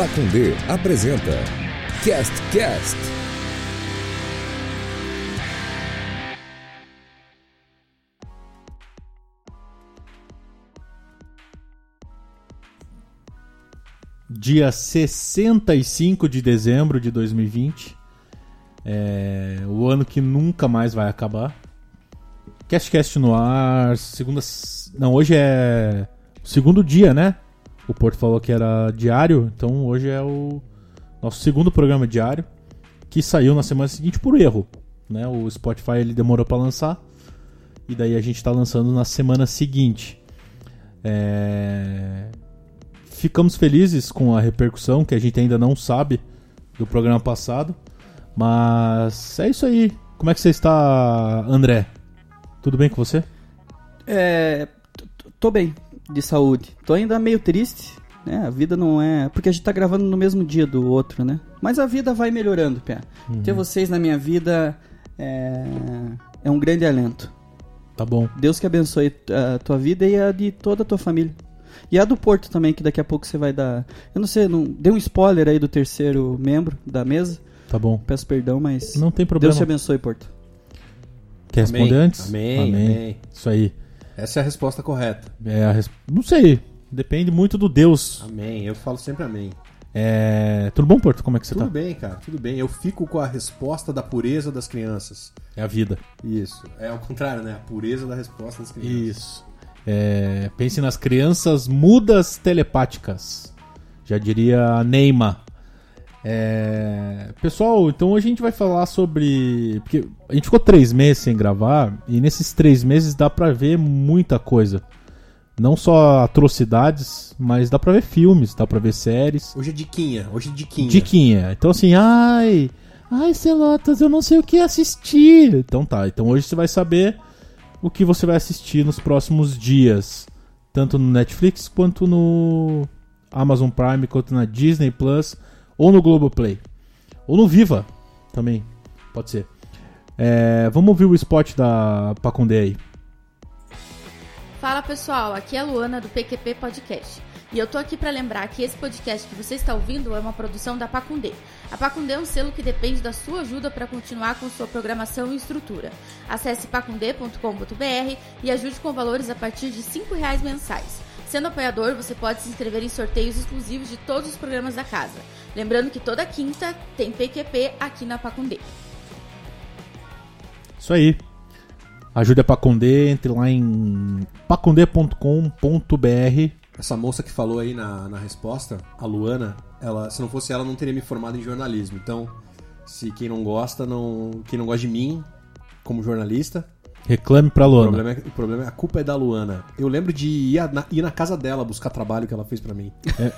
Pacundê apresenta Cast Cast. Dia 65 de dezembro de 2020. É, o ano que nunca mais vai acabar. Cast Cast no ar, segunda. Não, hoje é segundo dia, né? O Porto falou que era diário, então hoje é o nosso segundo programa diário, que saiu na semana seguinte por erro. Né? O Spotify ele demorou para lançar, e daí a gente está lançando na semana seguinte. É... Ficamos felizes com a repercussão, que a gente ainda não sabe do programa passado, mas é isso aí. Como é que você está, André? Tudo bem com você? É. Tô bem, de saúde. Tô ainda meio triste, né? A vida não é. Porque a gente tá gravando no mesmo dia do outro, né? Mas a vida vai melhorando, Pé. Uhum. Ter vocês na minha vida é... é um grande alento. Tá bom. Deus que abençoe a tua vida e a de toda a tua família. E a do Porto também, que daqui a pouco você vai dar. Eu não sei, não deu um spoiler aí do terceiro membro da mesa. Tá bom. Peço perdão, mas. Não tem problema. Deus te abençoe, Porto. Quer responder amém, antes? Amém, amém, amém. Isso aí. Essa é a resposta correta. É a res... Não sei. Depende muito do Deus. Amém. Eu falo sempre amém. É... Tudo bom, Porto? Como é que você tudo tá? Tudo bem, cara. Tudo bem. Eu fico com a resposta da pureza das crianças. É a vida. Isso. É ao contrário, né? A pureza da resposta das crianças. Isso. É... Pense nas crianças mudas telepáticas. Já diria Neymar. É... Pessoal, então hoje a gente vai falar sobre. Porque a gente ficou três meses sem gravar, e nesses três meses dá pra ver muita coisa. Não só atrocidades, mas dá pra ver filmes, dá pra ver séries. Hoje é diquinha, hoje é diquinha. Diquinha. Então assim, ai. Ai, Celotas, eu não sei o que assistir. Então tá, então hoje você vai saber o que você vai assistir nos próximos dias. Tanto no Netflix quanto no Amazon Prime, quanto na Disney Plus ou no Globoplay. Ou no Viva também. Pode ser. É, vamos ouvir o spot da Pacundê aí. Fala pessoal, aqui é a Luana do PQP Podcast. E eu tô aqui para lembrar que esse podcast que você está ouvindo é uma produção da Pacundê. A Pacundê é um selo que depende da sua ajuda para continuar com sua programação e estrutura. Acesse pacundê.com.br e ajude com valores a partir de R$ reais mensais. Sendo apoiador, você pode se inscrever em sorteios exclusivos de todos os programas da casa. Lembrando que toda quinta tem PQP aqui na Pacundê. Isso aí. Ajude a Pacundê, entre lá em pacundê.com.br. Essa moça que falou aí na, na resposta, a Luana, ela, se não fosse ela, não teria me formado em jornalismo. Então, se quem não gosta, não, quem não gosta de mim como jornalista, Reclame pra Luana. O problema, é, o problema é a culpa é da Luana. Eu lembro de ir na, ir na casa dela buscar trabalho que ela fez para mim. É.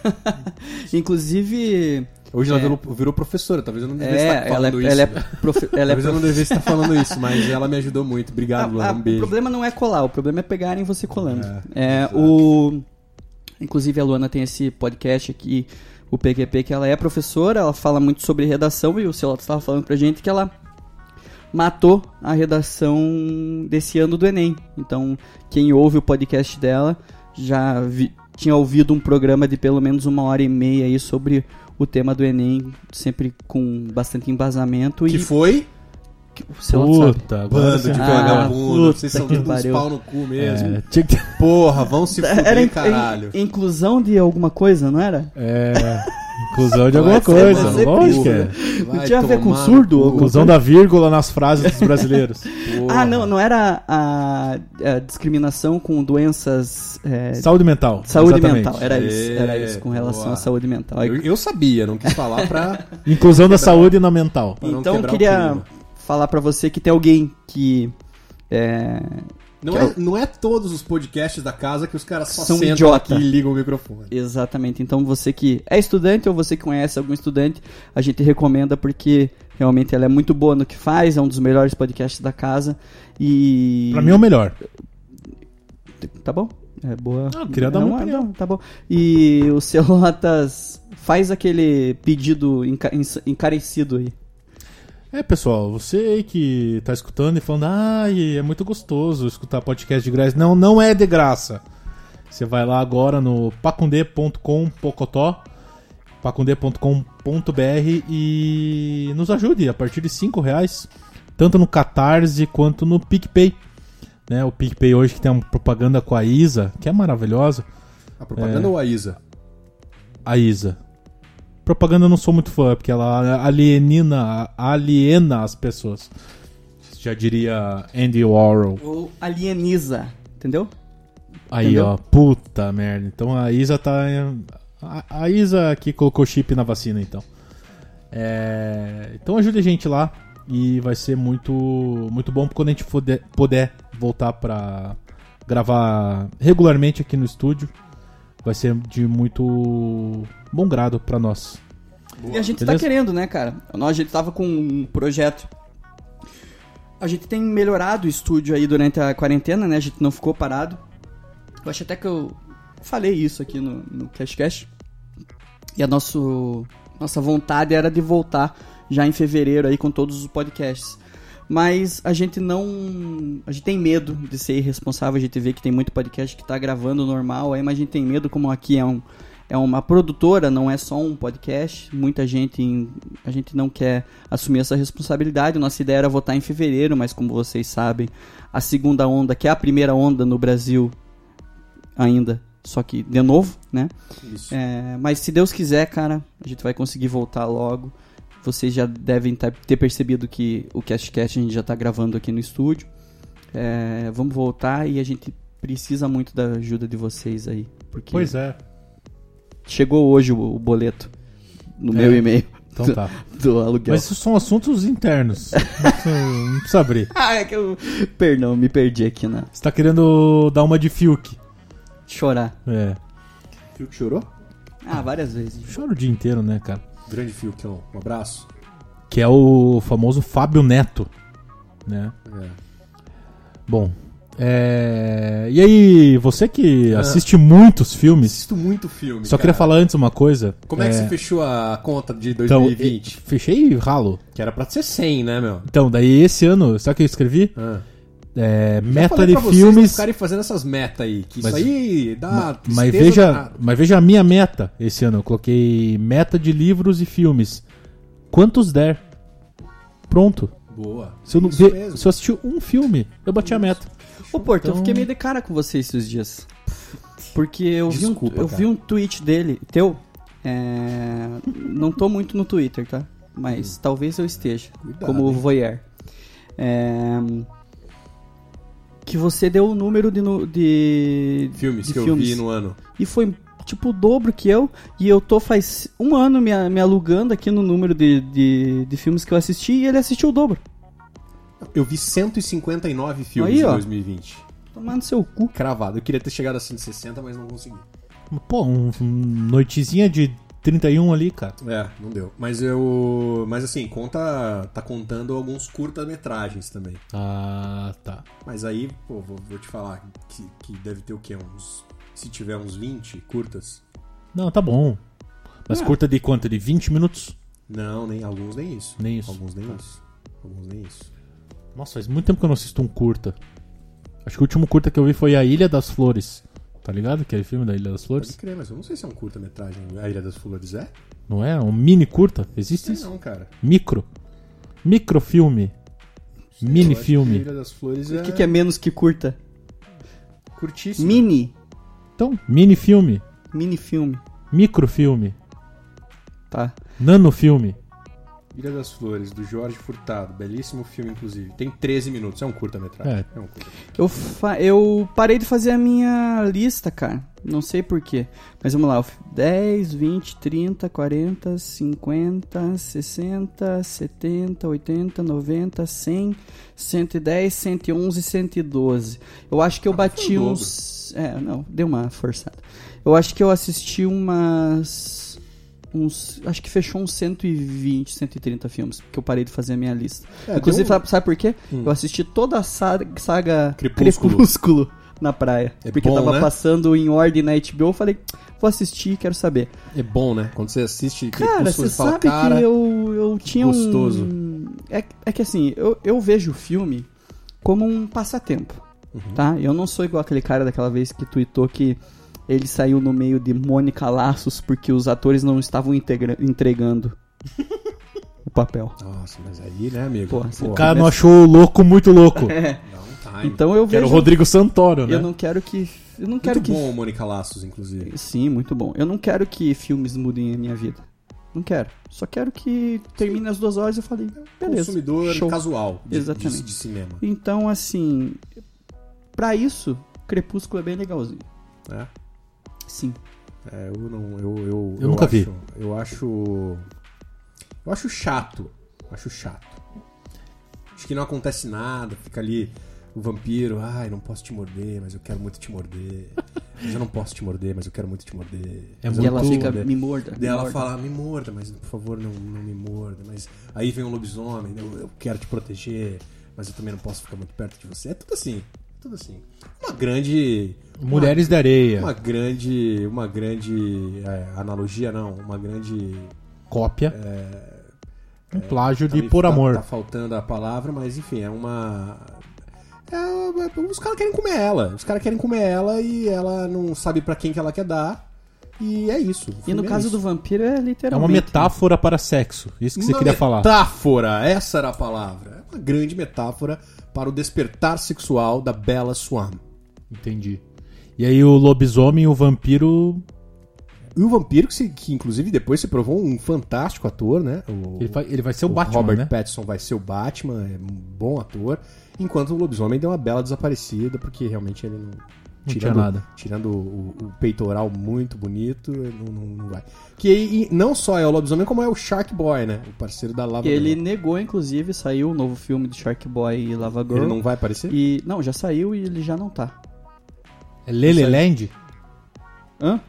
Inclusive. Hoje ela é. virou, virou, professora, talvez eu não devesse é, estar falando ela isso. Ela é profe... ela talvez eu não devesse estar falando isso, mas ela me ajudou muito. Obrigado, Luana. Um beijo. O problema não é colar, o problema é pegarem você colando. É, o... Inclusive a Luana tem esse podcast aqui, o PQP, que ela é professora, ela fala muito sobre redação e o Celoto estava falando pra gente que ela matou a redação desse ano do Enem. Então, quem ouve o podcast dela já vi, tinha ouvido um programa de pelo menos uma hora e meia aí sobre o tema do Enem, sempre com bastante embasamento. Que e... foi? Puta, bando de ah, vagabundo, vocês são todos uns pau no cu mesmo. É, tinha. Porra, vão se fuder, era caralho. inclusão de alguma coisa, não era? É. Inclusão de alguma coisa, lógico que é. Não tinha a ver com surdo? Inclusão da vírgula nas frases dos brasileiros. ah, não, não era a, a discriminação com doenças... É... Saúde mental. Saúde exatamente. mental, era isso, era isso, com relação Boa. à saúde mental. Eu, eu, sabia, não quis falar pra... Inclusão da saúde na mental. Então, eu queria falar pra você que tem alguém que... É, não é, não é todos os podcasts da casa que os caras só são sentam idiota. aqui e ligam o microfone. Exatamente. Então você que é estudante ou você que conhece algum estudante, a gente recomenda porque realmente ela é muito boa no que faz, é um dos melhores podcasts da casa e... Pra mim é o melhor. Tá bom? É boa. Não, queria dar uma opinião. Tá bom. E o Celotas faz aquele pedido encarecido aí. É, pessoal, você que tá escutando e falando, ai, é muito gostoso escutar podcast de graça. Não, não é de graça. Você vai lá agora no pacundê.com pocotó pacundê.com.br e nos ajude a partir de 5 reais, tanto no Catarse quanto no PicPay. Né, o PicPay hoje que tem uma propaganda com a Isa, que é maravilhosa. A propaganda é... ou a Isa? A Isa. Propaganda eu não sou muito fã, porque ela alienina, aliena as pessoas. Já diria Andy Warhol. Ou alieniza, entendeu? Aí, entendeu? ó, puta merda. Então a Isa tá. A, a Isa que colocou chip na vacina, então. É... Então ajude a gente lá e vai ser muito muito bom quando a gente puder, puder voltar pra gravar regularmente aqui no estúdio. Vai ser de muito bom grado para nós. Boa. E a gente tá Beleza? tá querendo, né, cara? Nós, a gente tava com um projeto. A gente tem melhorado o estúdio aí durante a quarentena, né? A gente não ficou parado. Eu acho até que eu falei isso aqui no, no CashCast. E a nosso, nossa vontade era de voltar já em fevereiro aí com todos os podcasts. Mas a gente não. A gente tem medo de ser irresponsável. A gente vê que tem muito podcast que tá gravando normal aí, mas a gente tem medo, como aqui é, um, é uma produtora, não é só um podcast. Muita gente. A gente não quer assumir essa responsabilidade. Nossa ideia era votar em fevereiro, mas como vocês sabem, a segunda onda, que é a primeira onda no Brasil ainda, só que de novo, né? É, mas se Deus quiser, cara, a gente vai conseguir voltar logo. Vocês já devem ter percebido que o CastCast a gente já está gravando aqui no estúdio. É, vamos voltar e a gente precisa muito da ajuda de vocês aí. Porque pois é. Chegou hoje o, o boleto no é. meu e-mail. Então do, tá. Do aluguel. Mas isso são assuntos internos. não, precisa abrir. ah, é que eu. Perdão, me perdi aqui, né? Você tá querendo dar uma de Fiuk. Chorar. É. Fiuk chorou? Ah, várias vezes. Choro o dia inteiro, né, cara? Grande Fiuk, um abraço. Que é o famoso Fábio Neto, né? É. Bom, é... E aí, você que ah. assiste muitos filmes. Assisto muito filme. Só cara. queria falar antes uma coisa. Como é, é que você fechou a conta de 2020? Então, fechei ralo. Que era pra ser 100, né, meu? Então, daí esse ano, sabe o que eu escrevi? Ah. É, meta de filmes. ficarem fazendo essas metas aí. Que mas, isso aí dá. Mas, mas veja, mas veja a minha meta esse ano. Eu coloquei meta de livros e filmes. Quantos der? Pronto. Boa. Se eu, não, se eu assistir um filme, eu bati a meta. Ô, Porto, então... eu fiquei meio de cara com você esses dias. Porque eu, Desculpa, vi, um, eu vi um tweet dele, teu. É... Não tô muito no Twitter, tá? Mas hum. talvez eu esteja. Cuidado, como hein? voyeur. É que você deu o número de, de filmes de que filmes. eu vi no ano. E foi tipo o dobro que eu. E eu tô faz um ano me, me alugando aqui no número de, de, de filmes que eu assisti e ele assistiu o dobro. Eu vi 159 filmes Aí, em 2020. Tomando seu cu. Cravado. Eu queria ter chegado a 160, mas não consegui. Pô, um, um noitezinha de 31 ali, cara. É, não deu. Mas eu. Mas assim, conta. Tá contando alguns curta-metragens também. Ah, tá. Mas aí, pô, vou, vou te falar que, que deve ter o quê? Uns. Se tiver uns 20 curtas. Não, tá bom. Mas é. curta de quanto? De 20 minutos? Não, nem alguns nem isso. Nem isso. Alguns nem ah. isso. Alguns nem isso. Nossa, faz muito tempo que eu não assisto um curta. Acho que o último curta que eu vi foi A Ilha das Flores. Tá ligado? Aquele filme da Ilha das Flores? Pode crer, mas eu não sei se é um curta-metragem. A Ilha das Flores é? Não é? Um mini curta? Existe não isso? Não, cara. Micro. Microfilme. Mini filme. Ilha das Flores é... O que, que é menos que curta? Curtíssimo. Mini. Então, mini filme. Mini filme. Microfilme. Tá. Nanofilme. Ilha das Flores, do Jorge Furtado. Belíssimo filme, inclusive. Tem 13 minutos. É um curta-metragem. É. é um curta eu, eu parei de fazer a minha lista, cara. Não sei porquê. Mas vamos lá. 10, 20, 30, 40, 50, 60, 70, 80, 90, 100, 110, 111, 112. Eu acho que eu ah, bati uns... É, não. Deu uma forçada. Eu acho que eu assisti umas uns. Acho que fechou uns 120, 130 filmes, porque eu parei de fazer a minha lista. É, Inclusive, um... sabe, por quê? Hum. Eu assisti toda a saga, saga Crepúsculo. Crepúsculo na praia. É porque bom, tava né? passando em ordem na HBO, eu falei, vou assistir, quero saber. É bom, né? Quando você assiste Cara, você fala, sabe cara, que eu, eu tinha gostoso. um... É, é que assim, eu, eu vejo o filme como um passatempo, uhum. tá? Eu não sou igual aquele cara daquela vez que tweetou que ele saiu no meio de Mônica Laços porque os atores não estavam entregando o papel. Nossa, mas aí, né, amigo? Porra, Pô, O cara não achou o louco muito louco. É, time. então eu Que era vejo. o Rodrigo Santoro, né? Eu não quero que. Eu não quero Muito que. bom, Mônica Laços, inclusive. Sim, muito bom. Eu não quero que filmes mudem a minha vida. Não quero. Só quero que termine as duas horas e eu falei, beleza. Consumidor show. casual de, Exatamente. De, de cinema. Então, assim, pra isso, Crepúsculo é bem legalzinho. né? Sim. É, eu não. Eu, eu, Eu nunca acho, vi. Eu acho. Eu acho chato. Eu acho chato. Acho que não acontece nada, fica ali o vampiro, ai, não posso te morder, mas eu quero muito te morder. Mas eu não posso te morder, mas eu quero muito te morder. É Mas E eu ela fica, morder. me morda. me Daí ela morda. fala, me morda, mas por favor não, não me morda. Mas aí vem um lobisomem, eu, eu quero te proteger, mas eu também não posso ficar muito perto de você. É tudo assim, tudo assim. Uma grande. Mulheres da Areia. Uma grande. Uma grande. é, analogia, não. Uma grande. Cópia. um plágio de Por tá- Amor. Tá faltando a palavra, mas enfim, é uma. é, é, os caras querem comer ela. Os caras querem comer ela e ela não sabe pra quem que ela quer dar. E é isso. E no é caso isso. do vampiro é É literalmente. uma metáfora para sexo. Isso que você Uma queria falar. Metáfora, essa era a palavra. É uma grande metáfora para o despertar sexual da Bella Swan. Entendi. E aí o lobisomem e o vampiro. E o vampiro, que, se- que inclusive depois se provou um fantástico ator, né? O, Ele vai, ele vai ser o, o Batman, Robert né? Pattinson vai ser o Batman, é um bom ator. Enquanto o lobisomem deu uma bela desaparecida, porque realmente ele não. Não tinha nada. Tirando o, o peitoral muito bonito, ele não, não- não vai. Que e não só é o lobisomem, como é o Shark Boy, né? O parceiro da Lava Ele Girl. negou, inclusive, saiu o novo filme de Shark Boy e Lava Girl. Ele não vai aparecer? E. Não, já saiu e ele já não tá. É Leleland? Hã?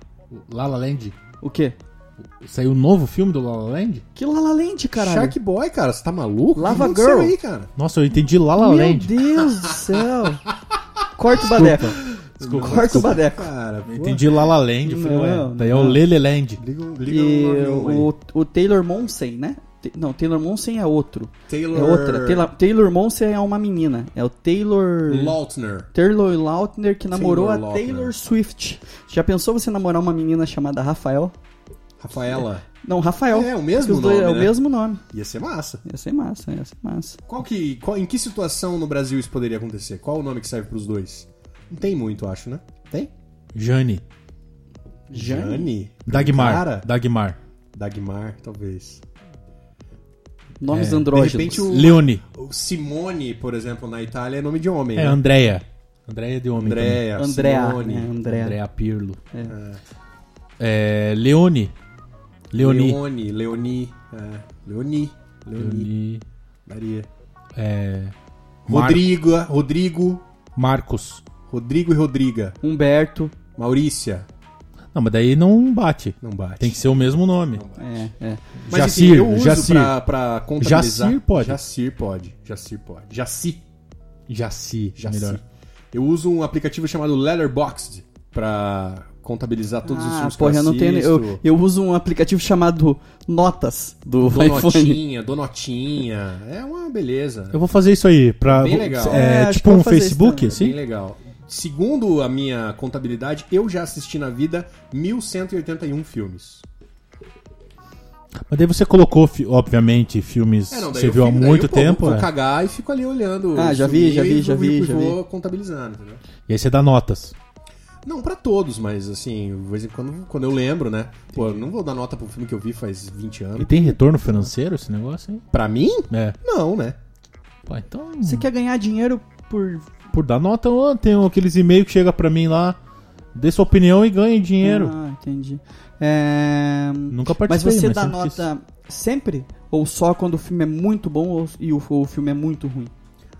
Lala Land? O quê? Saiu um novo filme do Lala Land? Que Lala Land, caralho. Shark Boy, cara, você tá maluco? Lava O que Girl. aí, cara? Nossa, eu entendi Lala Meu Land. Deus do céu. Corta o badeco. Desculpa, Corta o desculpa. badeco. Cara, Eu entendi Lala Land. Eu falei, ué, Não, daí é o não. Leleland. Liga, liga E aí. o, o Taylor Monsen, né? Não, Taylor Monsen é outro. Taylor... É outra. Taylor, Taylor Monsen é uma menina. É o Taylor. Lautner. Taylor Lautner que namorou Taylor a Lautner. Taylor Swift. Já pensou você namorar uma menina chamada Rafael? Rafaela. Não, Rafael. É, o mesmo nome, É o né? mesmo nome. Ia ser massa. Ia ser massa, ia ser massa. Qual que, qual- em que situação no Brasil isso poderia acontecer? Qual o nome que serve pros dois? Não tem muito, acho, né? Tem? Jane. Jane? Dagmar. Cara? Dagmar. Dagmar, talvez. Nomes É, andrógenos. de repente o- Leone. O Simone, por exemplo, na Itália é nome de homem. É né? Andrea. Andrea de homem. Andrea, Andrea. Simone. né, Andrea. Andrea Pirlo. É. É, Leone. Leoni. Leone, Leoni. É. Leoni. Leoni. Leoni. Daria. É, Rodrigo, Rodrigo. Marcos. Rodrigo e Rodriga. Humberto. Maurícia. Não, mas daí não bate. Não bate. Tem que ser o mesmo nome. É, é. Mas Jacir, enfim, eu uso Jacir. Pra, pra contabilizar. Jacir pode. Jacir pode. Jacir pode. Jaci. Jaci. Jaci. Melhor. Eu uso um aplicativo chamado Letterboxd pra contabilizar todos os Ah, filmes porra, eu não tenho. Eu, eu uso um aplicativo chamado Notas do notinha, dou notinha. É uma beleza. Eu vou fazer isso aí. Pra, Bem legal. É, É, tipo um Facebook. É bem assim? legal. Segundo a minha contabilidade, eu já assisti na vida 1181 filmes. Mas daí você colocou, obviamente, filmes É, não, você viu há fico- daí muito eu, pô, tempo. Vou é. cagar e fico ali olhando. Ah, já vi, já vi, e já vi, e já vou contabilizando, entendeu? E aí você dá notas. Não pra todos, mas assim, de vez em quando, quando eu lembro, né? Pô, eu não vou dar nota pro filme que eu vi faz 20 E anos. tem retorno financeiro esse negócio, hein? Pra mim? É. Não, né? Pô, então. Você quer ganhar dinheiro por. Por dar nota, tem aqueles e-mails que chega pra mim lá. Dê sua opinião e ganhe dinheiro. Ah, entendi. É... Nunca Mas participei, você dá sempre quis. nota sempre? Ou só quando o filme é muito bom ou- e o, o filme é muito ruim?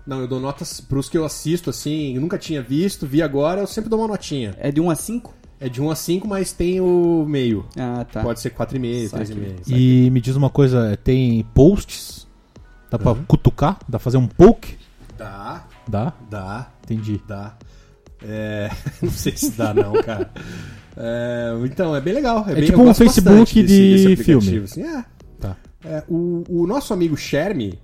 Não, eu dou notas pros que eu assisto, assim, eu nunca tinha visto, vi agora, eu sempre dou uma notinha. É de 1 a 5? É de 1 a 5, mas tem o meio. Ah, tá. Pode ser 4,5, Saquei. 3,5. E me diz uma coisa, tem posts? Dá pra cutucar? Dá pra fazer um poke? Dá, Dá? dá, Entendi. dá. É... não sei se dá não, cara. É, então, é bem legal. É, É bem, tipo um Facebook desse- de desse aplicativo, filme. assim, é. Tá. É, o, o nosso amigo Sherme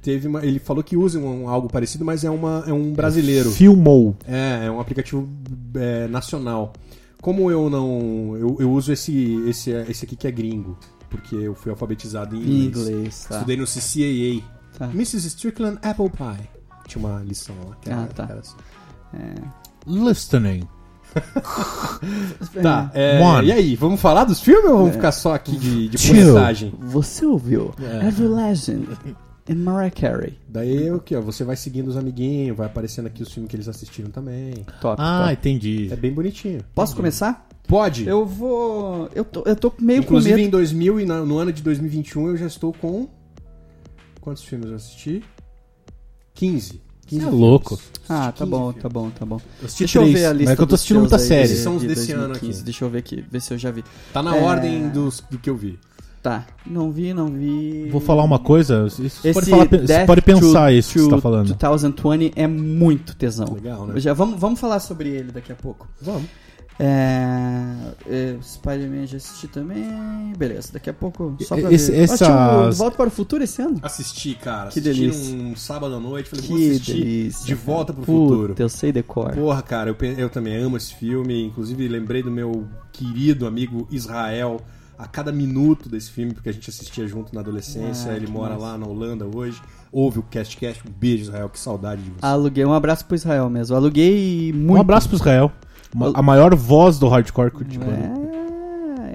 teve uma, ele falou que usa um, algo parecido, mas é, uma, é um brasileiro. Filmou. É, é um aplicativo é, nacional. Como eu não. Eu, eu uso esse, esse, esse aqui que é gringo. Porque eu fui alfabetizado em inglês. Inglês, tá. Estudei no CCAA. Tá. Mrs. Strickland Apple Pie. Tinha uma lição lá. Que era, Ah, tá. era assim. Listening. Tá, é, One. e aí, vamos falar dos filmes ou vamos ficar só aqui de, de postagem? Você ouviu Every Legend and Mariah Carey. Daí eu que ó, você vai seguindo os amiguinhos, vai aparecendo aqui os filmes que eles assistiram também. Top, Ah, top. entendi. É bem bonitinho. Posso começar? Pode. Eu vou... Eu tô, eu tô meio Inclusive com em medo. 2000 e no ano de 2021 eu já estou com quantos filmes eu assisti? 15. 15 Você é filmes. louco. Ah, tá 15 bom, filmes. tá bom, tá bom. Eu Deixa eu ver a lista mas é que eu tô assistindo muita série. Esses são os de desse ano 2015. aqui. Deixa eu ver aqui, ver se eu já vi. Tá na É. ordem dos, do que eu vi. Tá, não vi, não vi. Vou falar uma coisa, Esse pode, falar, você pode pensar to- isso que você tá falando. 2020 é muito tesão. Legal, né? Já vamos, vamos falar sobre ele daqui a pouco. Vamos. É, é, Spider-Man já assisti também. Beleza, daqui a pouco. Só pra Esse- ver. o De Volta para o Futuro esse ano? Assisti, cara. Que assisti delícia. um sábado à noite. Falei, vou Que assistir delícia. De Volta pro Puta, Futuro. eu sei decor. Porra, cara, eu, eu também amo esse filme. Inclusive, lembrei do meu querido amigo Israel a cada minuto desse filme, porque a gente assistia junto na adolescência. Ah, Ele mora massa. lá na Holanda hoje. Ouve o Cast Cast. Um beijo, Israel. Que saudade de você. Aluguei um abraço pro Israel mesmo. Aluguei muito. Um abraço pro Israel. Uma- a maior voz do hardcore curitibano.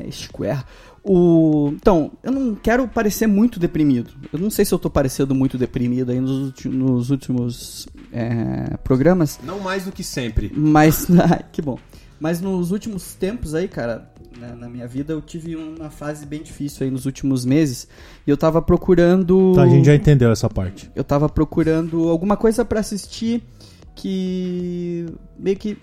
É, Square. O... Então, eu não quero parecer muito deprimido. Eu não sei se eu tô parecendo muito deprimido aí nos, ulti- nos últimos é, programas, Não mais do que sempre. mas. Que bom. Mas nos últimos tempos aí, cara, na, na minha vida, eu tive uma fase bem difícil aí nos últimos meses. E eu tava procurando. Tá, a gente já entendeu essa parte. Eu tava procurando alguma coisa pra assistir que. meio que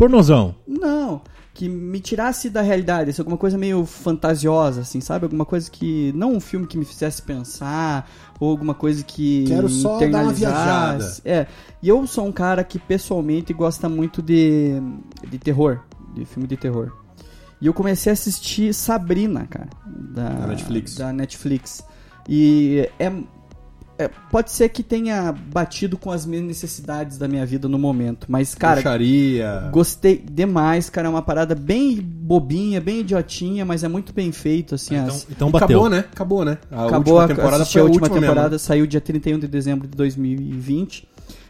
Pornozão. Não, que me tirasse da realidade, assim, alguma coisa meio fantasiosa, assim, sabe? Alguma coisa que. Não um filme que me fizesse pensar, ou alguma coisa que. Quero só dar uma internalizasse. É. E eu sou um cara que pessoalmente gosta muito de. de terror. De filme de terror. E eu comecei a assistir Sabrina, cara. Da, Da Netflix. Da Netflix. E é, é, Pode ser que tenha batido com as minhas necessidades da minha vida no momento. Mas, cara, Bruxaria. Gostei demais, cara. É uma parada bem bobinha, bem idiotinha, mas é muito bem feito, assim. Então, as- então bateu. Acabou, né? Acabou, né? A Acabou última a, temporada foi a última, mesmo, temporada, né? saiu dia 31 de dezembro de 2020.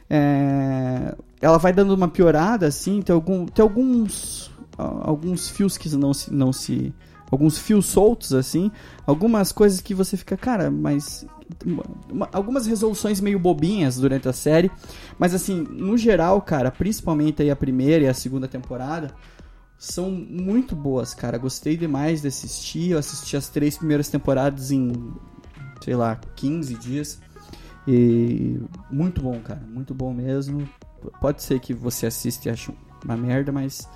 É, Ela vai dando uma piorada, assim, tem, algum, tem alguns a- alguns fios que não se, não se... Alguns fios soltos, assim. Algumas coisas que você fica, cara, mas... uma- algumas resoluções meio bobinhas durante a série. Mas, assim, no geral, cara, principalmente aí a primeira e a segunda temporada, são muito boas, cara. Gostei demais de assistir. Eu assisti as três primeiras temporadas em, sei lá, 15 dias. E muito bom, cara. Muito bom mesmo. Pode ser que você assista e ache uma merda, mas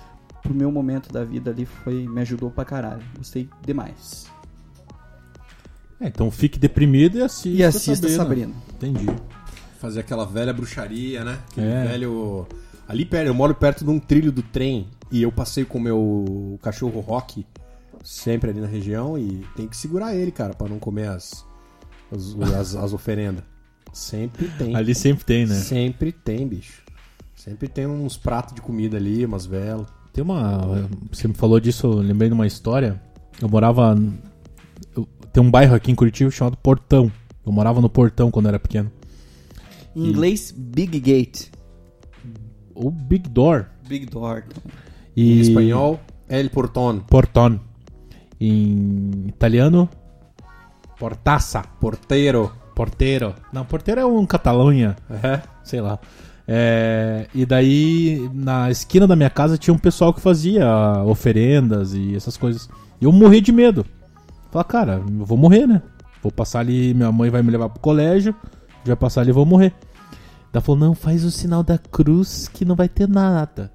pro meu momento da vida ali foi me ajudou pra caralho. Gostei demais. É, então fique deprimido e assista. E assista Sabrina. Entendi. Fazer aquela velha bruxaria, né? Aquele É. velho. Ali perto, eu moro perto de um trilho do trem e eu passei com o meu cachorro Rock sempre ali na região e tem que segurar ele, cara, pra não comer as, as, as, as oferendas. Sempre tem. Ali sempre tem, né? Sempre tem, bicho. Sempre tem uns pratos de comida ali, umas velas. Tem uma. Você me falou disso, eu lembrei de uma história. Eu morava. eu- tem um bairro aqui em Curitiba chamado Portão. Eu morava no Portão quando eu era pequeno. Em inglês, Big Gate. O Big Door. Big Door. E Em espanhol, El Portón. Portón. Em italiano, Portaça. Porteiro. Porteiro. Não, porteiro é um Catalunha, É. sei lá. É, e daí, na esquina da minha casa tinha um pessoal que fazia oferendas e essas coisas. E eu morri de medo. Falei, cara, eu vou morrer, né? Vou passar ali, minha mãe vai me levar pro colégio, vai passar ali e vou morrer. Ela falou, não, faz o sinal da cruz que não vai ter nada.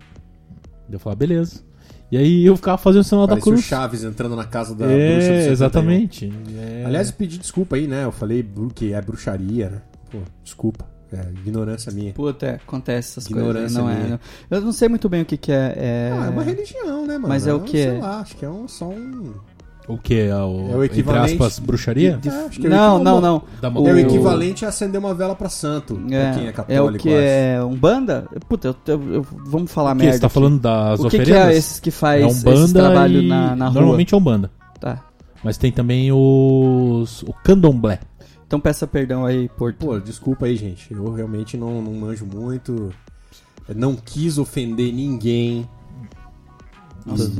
Eu falei, beleza. E aí eu ficava fazendo o sinal da Parece o cruz. Chaves entrando na casa da bruxa do É, 71. exatamente. É. Aliás, eu pedi desculpa aí, né? Eu falei que é bruxaria, né? Pô, desculpa. É, ignorância minha. Puta, é, acontece essas Ignorância coisas. Não é, minha. não. Eu não sei muito bem o que, que é. é... Ah, é uma religião, né, mano? Mas é o quê? Sei lá, acho que é um, só um. O que? É o, É o equivalente entre aspas, bruxaria? De- É, acho que é o não, equivalente. não, não. Da O- É o equivalente a acender uma vela pra santo, pra quem é É, é católico. o que acho. é Umbanda? Puta, eu, eu- eu- vamos falar O que? merda. Você tá aqui. falando das O que, que oferendas? é esses que faz é esse Umbanda trabalho e... na, na rua? Normalmente é Umbanda. Tá. Mas tem também os... o Candomblé. Então peça perdão aí, Porto. Pô, desculpa aí, gente. Eu realmente não, não manjo muito. Não quis ofender ninguém. Nossa.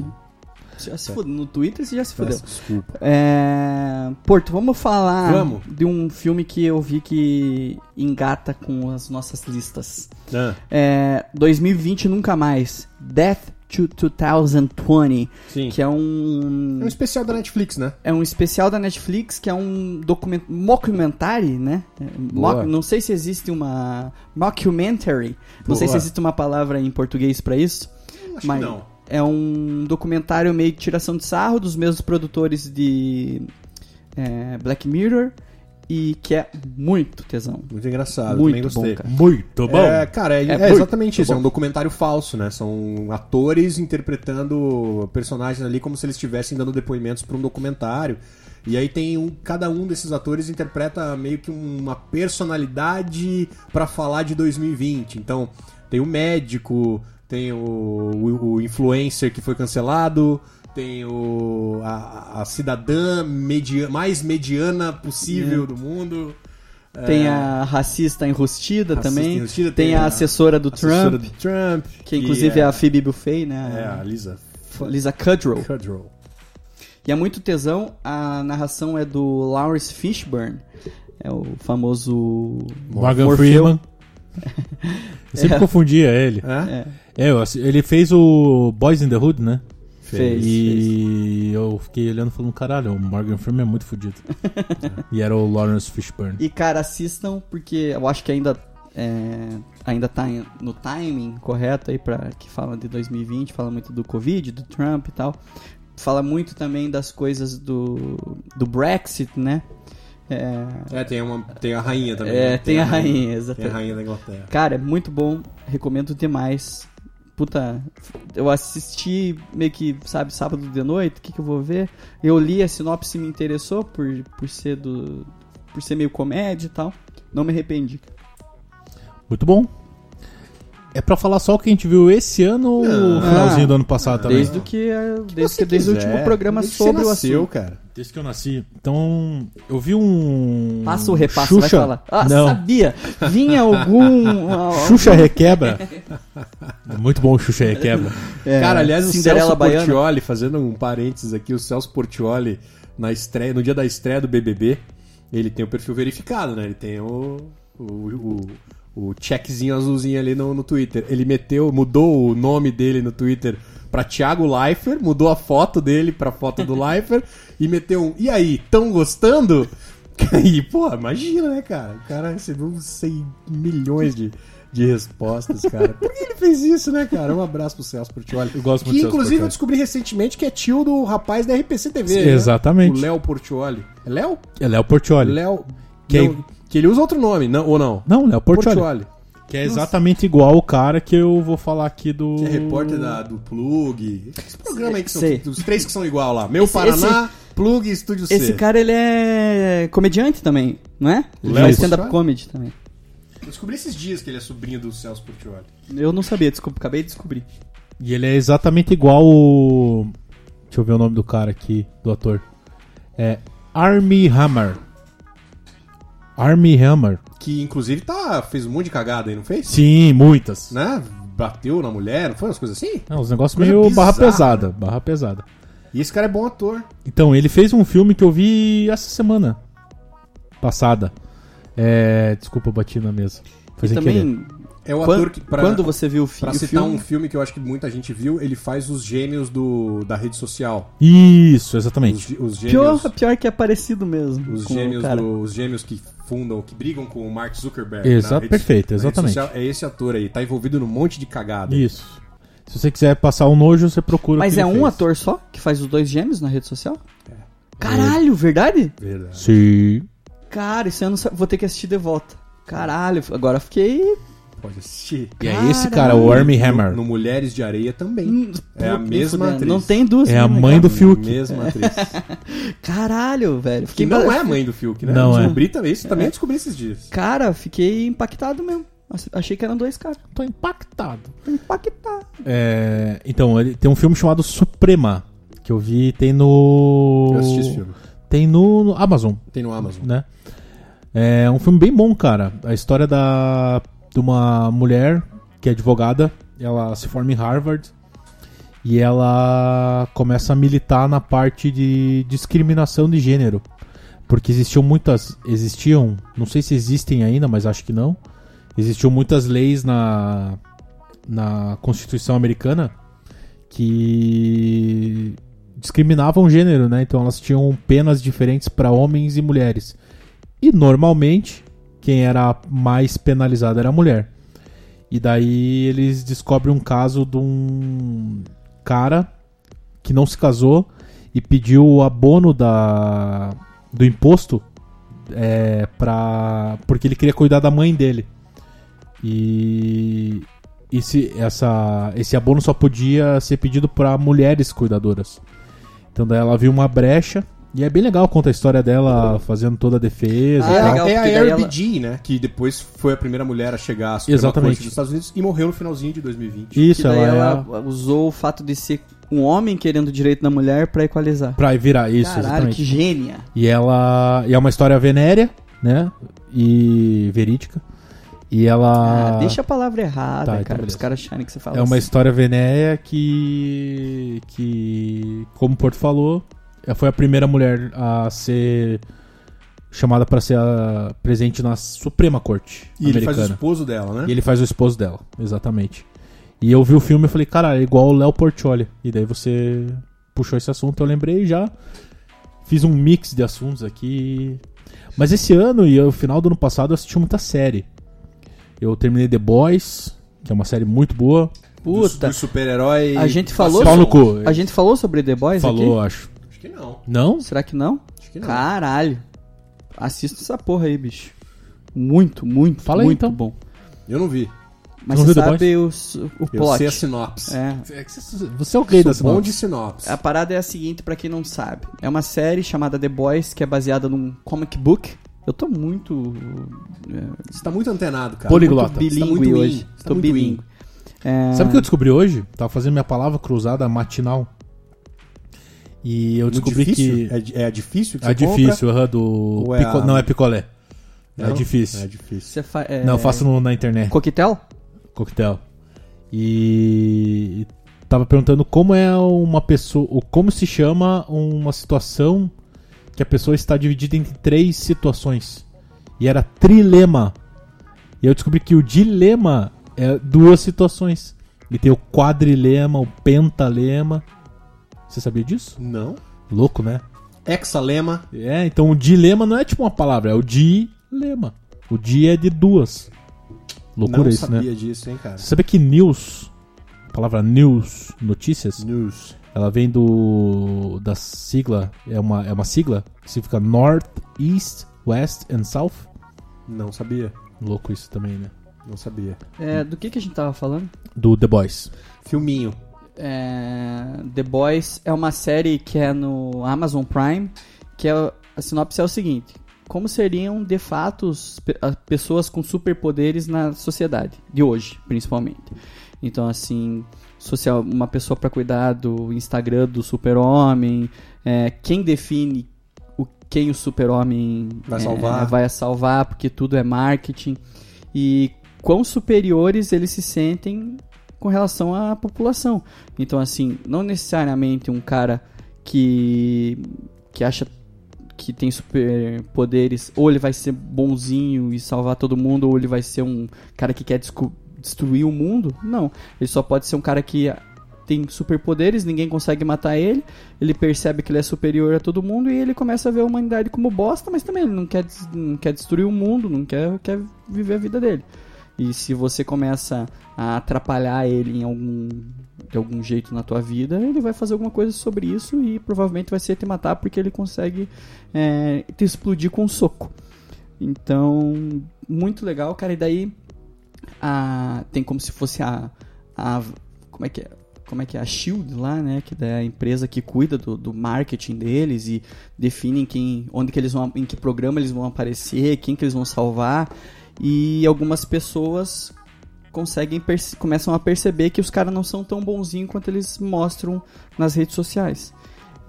Já se fudeu. No Twitter você já se fudeu. Peço desculpa. É... Porto, vamos falar Vamos. de um filme que eu vi que engata com as nossas listas. Ah, É... 2020 Nunca Mais. Death 2020. sim. Que é um... É um especial da Netflix, né? É um especial da Netflix que é um document... mockumentary, né? Boa. mock- Não sei se existe uma... Mockumentary. Não sei se Boa. existe uma palavra em português pra isso. Acho Mas- que não. É um documentário meio que tiração de sarro dos mesmos produtores de é, Black Mirror e que é muito tesão. Muito engraçado, Muito também gostei. bom, cara. Muito bom. É, cara, é, É é exatamente isso. bom. É um documentário falso, né? São atores interpretando personagens ali como se eles estivessem dando depoimentos para um documentário. E aí tem um, cada um desses atores interpreta meio que uma personalidade para falar de 2020. Então, tem o médico, tem o, o, o influencer que foi cancelado, tem o, a, a cidadã media, mais mediana possível do mundo. Tem É, a racista enrustida racista também. enrustida, tem, a, assessora do assessora Trump, do Trump, que inclusive é, é a Phoebe Buffay, é né? a Lisa Lisa Kudrow. Kudrow. E é muito tesão. A narração é do Lawrence Fishburne. É o famoso Morgan Morfeu. Freeman. Eu sempre É. confundia ele. É? É, É, ele fez o Boys in the Hood, né? Fez. fez. E eu fiquei olhando e falando, caralho, o Morgan Freeman é muito fodido. e era o Lawrence Fishburne. E, cara, assistam, porque eu acho que ainda, é, ainda tá no timing correto aí pra que fala de 2020, fala muito do Covid, do Trump e tal. Fala muito também das coisas do, do Brexit, né? É, É, tem, uma, tem a rainha também. é, né? tem a rainha, Tem a exatamente. rainha da Inglaterra. Cara, é muito bom, recomendo demais. Puta, eu assisti meio que, sabe, sábado de noite, o que, que eu vou ver? Eu li a sinopse me interessou por, por ser do. por ser meio comédia e tal. Não me arrependi. Muito bom. É pra falar só o que a gente viu esse ano ou finalzinho Ah, do ano passado também? Desde o que, desde, que, desde o último programa Desde que sobre você o nasceu, assunto. cara. Desde que eu nasci. Então, eu vi um. Passa o repasso, Xuxa. vai falar. Ah, Não. sabia! Vinha algum. algum- Xuxa Requebra. Muito bom o Xuxa Requebra. é, Cara, aliás, o Cinderela Celso Baiana. Portioli, fazendo um parênteses aqui, o Celso Portioli, na estreia, no dia da estreia do BBB, ele tem o perfil verificado, né? Ele tem o, o, o, o checkzinho azulzinho ali no, no Twitter. Ele meteu, mudou o nome dele no Twitter pra Thiago Leifert, mudou a foto dele pra foto do Leifert e meteu um, e aí, tão gostando? E, pô, imagina, né, cara? O cara recebeu 100 milhões de, de respostas, cara. Por que ele fez isso, né, cara? Um abraço pro Celso Portioli. Eu gosto muito Que do Celso inclusive eu descobri recentemente que é tio do rapaz da RPC TV. Sim, né? exatamente. O Léo Portioli. É Léo? É Léo Portioli. Léo. Que- não, que ele usa outro nome, não, ou não? Não, Léo Portioli. Que é exatamente igual o cara que eu vou falar aqui do. Que é repórter da, do Plug. Esse programa aí que são Sei. os três que são igual lá. Meu Esse- Paraná, Plug e Estúdio C. Esse cara, ele é comediante também, não é? Ele faz stand-up Portioli? comedy também. Eu descobri esses dias que ele é sobrinho do Celso Portioli. Eu não sabia, desculpa, acabei de descobrir. E ele é exatamente igual o. Deixa eu ver o nome do cara aqui, do ator. É Army Hammer. Army Hammer. Que inclusive tá, fez um monte de cagada aí, não fez? Sim, muitas. Né? Bateu na mulher, não foi umas coisas assim? É, uns negócios meio barra bizarra, pesada. né? Barra pesada. E esse cara é bom ator. Então, ele fez um filme que eu vi essa semana passada. É. Desculpa, eu bati na mesa. Foi E sem querer. também, É o quando, ator que. Pra, quando você viu o, fi pra citar filme... um filme que eu acho que muita gente viu, ele faz os gêmeos do, da rede social. Isso, Os, exatamente. gê- os gêmeos. Pior, pior que é parecido mesmo. Os gêmeos, do- os gêmeos que fundam, que brigam com o Mark Zuckerberg. Exa- na rede- perfeito, na rede exatamente. social. é esse ator aí, tá envolvido num monte de cagada. Isso. Se você quiser passar o nojo, você procura. o Mas que é ele um fez. ator só que faz os dois gêmeos na rede social? Caralho, verdade? Verdade. Sim. Cara, isso eu não sa- vou ter que assistir de volta. Caralho, agora eu fiquei pode assistir. E é esse cara, o Armie Hammer. No, no Mulheres de Areia também. Hum, É a mesma fudendo. atriz. Não tem duas. É a mãe cara? do Fiuk. Mesma atriz. Caralho, velho. Que Fiquei não ba- é a mãe do Fiuk, né? Não é. descobri também, isso também eu descobri esses dias. Cara, fiquei impactado mesmo. Achei que eram dois caras. Tô impactado. Impactado. É, então, ele tem um filme chamado Suprema, que eu vi, tem no... Eu assisti esse filme. Tem no, no Amazon, Tem no Amazon. né? É um filme bem bom, cara. A história da de uma mulher que é advogada, ela se forma em Harvard e ela começa a militar na parte de discriminação de gênero. Porque existiam muitas, existiam, não sei se existem ainda, mas acho que não. Existiam muitas leis na na Constituição americana que discriminavam gênero, né? Então elas tinham penas diferentes para homens e mulheres. E normalmente quem era mais penalizado era a mulher. E daí eles descobrem um caso de um cara que não se casou e pediu o abono da, do imposto é, pra, porque ele queria cuidar da mãe dele. E esse, essa, esse abono só podia ser pedido para mulheres cuidadoras. Então daí ela viu uma brecha. E é bem legal, conta a história dela fazendo toda a defesa Ah, e É, tal. legal, é a RBG, né? Que depois foi a primeira mulher a chegar à Suprema Exatamente. Corte dos Estados Unidos e morreu no finalzinho de 2020. Isso, ela, ela, é usou o fato de ser um homem querendo o direito da mulher pra equalizar. pra virar isso, Caralho, exatamente. que gênia. E ela e é uma história venérea, né? E verídica. E ela Ah, deixa a palavra errada, Tá, então cara, beleza. os caras acharem que você fala é uma assim. história venérea que que como o Porto falou, ela foi a primeira mulher a ser chamada para ser a, presente na Suprema Corte E ele americana. faz o esposo dela, né? E ele faz o esposo dela, exatamente. E eu vi o filme e falei, cara, é igual o Léo Portioli. E daí você puxou esse assunto, eu lembrei e já. Fiz um mix de assuntos aqui. Mas esse ano e o final do ano passado eu assisti muita série. Eu terminei The Boys, que é uma série muito boa. Puta, dos super-herói. A gente falou- cu. a gente falou sobre The Boys Falou, aqui? acho. Acho que não. Não? Será que não? Acho que não. Caralho. Assista essa porra aí, bicho. Muito, muito, Fala aí, muito então. bom. Eu não vi. Mas Não você viu The sabe o, o Eu plot. sei a sinopse. É. Você é o rei da Sou bom sinopse. de sinopse. A parada é a seguinte, pra quem não sabe. É uma série chamada The Boys, que é baseada num comic book. Eu tô muito... é, Você tá muito antenado, cara. Poliglota. Você tá muito hoje. Você tá Tô muito bilíngue. É, Sabe o que eu descobri hoje? Tava fazendo minha palavra cruzada matinal. E eu descobri difícil? que. É, é difícil que É você compra? difícil, aham, do. Ou é pico- a- Não, é picolé. É Não? difícil. É difícil. Você fa... é... Não, eu faço no- na internet. Coquetel? Coquetel. E. e Tava perguntando como é uma pessoa. Como se chama uma situação que a pessoa está dividida em três situações. E era trilema. E eu descobri que o dilema é duas situações. E tem o quadrilema, o pentalema. Você sabia disso? Não. Louco, né? Hexalema. É, então o dilema não é tipo uma palavra, é o dilema. O di é de duas. Loucura não isso, né? sabia disso, hein, cara. Você sabia que news, a palavra news, notícias, News. ela vem do da sigla, é uma, é uma sigla que significa North, East, West and South. Não sabia. Louco isso também, né? Não sabia. É, do que, que a gente tava falando? Do The Boys. Filminho. É, The Boys é uma série que é no Amazon Prime, que é, a sinopse é o seguinte: como seriam de fato as pessoas com superpoderes na sociedade de hoje, principalmente. Então, assim, social, uma pessoa para cuidar do Instagram do Super-Homem, é, quem define o quem o Super-Homem Vai é, salvar. vai salvar, porque tudo é marketing e quão superiores eles se sentem com relação à população. Então, assim, não necessariamente um cara que, que acha que tem superpoderes, ou ele vai ser bonzinho e salvar todo mundo, ou ele vai ser um cara que quer destruir o mundo. Não. Ele só pode ser um cara que tem superpoderes, ninguém consegue matar ele, ele percebe que ele é superior a todo mundo e ele começa a ver a humanidade como bosta, mas também ele não quer, não quer destruir o mundo, não quer, quer viver a vida dele. E se você começa a atrapalhar ele em algum, de algum jeito na tua vida, ele vai fazer alguma coisa sobre isso e provavelmente vai ser te matar porque ele consegue é, te explodir com um soco. Então, muito legal, cara. E daí a, tem como se fosse a, a como é que é? Como é que é? A Shield lá, né? Que é a empresa que cuida do, do marketing deles e definem quem, onde que eles vão, em que programa eles vão aparecer, quem que eles vão salvar. E algumas pessoas conseguem começam a perceber que os caras não são tão bonzinhos quanto eles mostram nas redes sociais.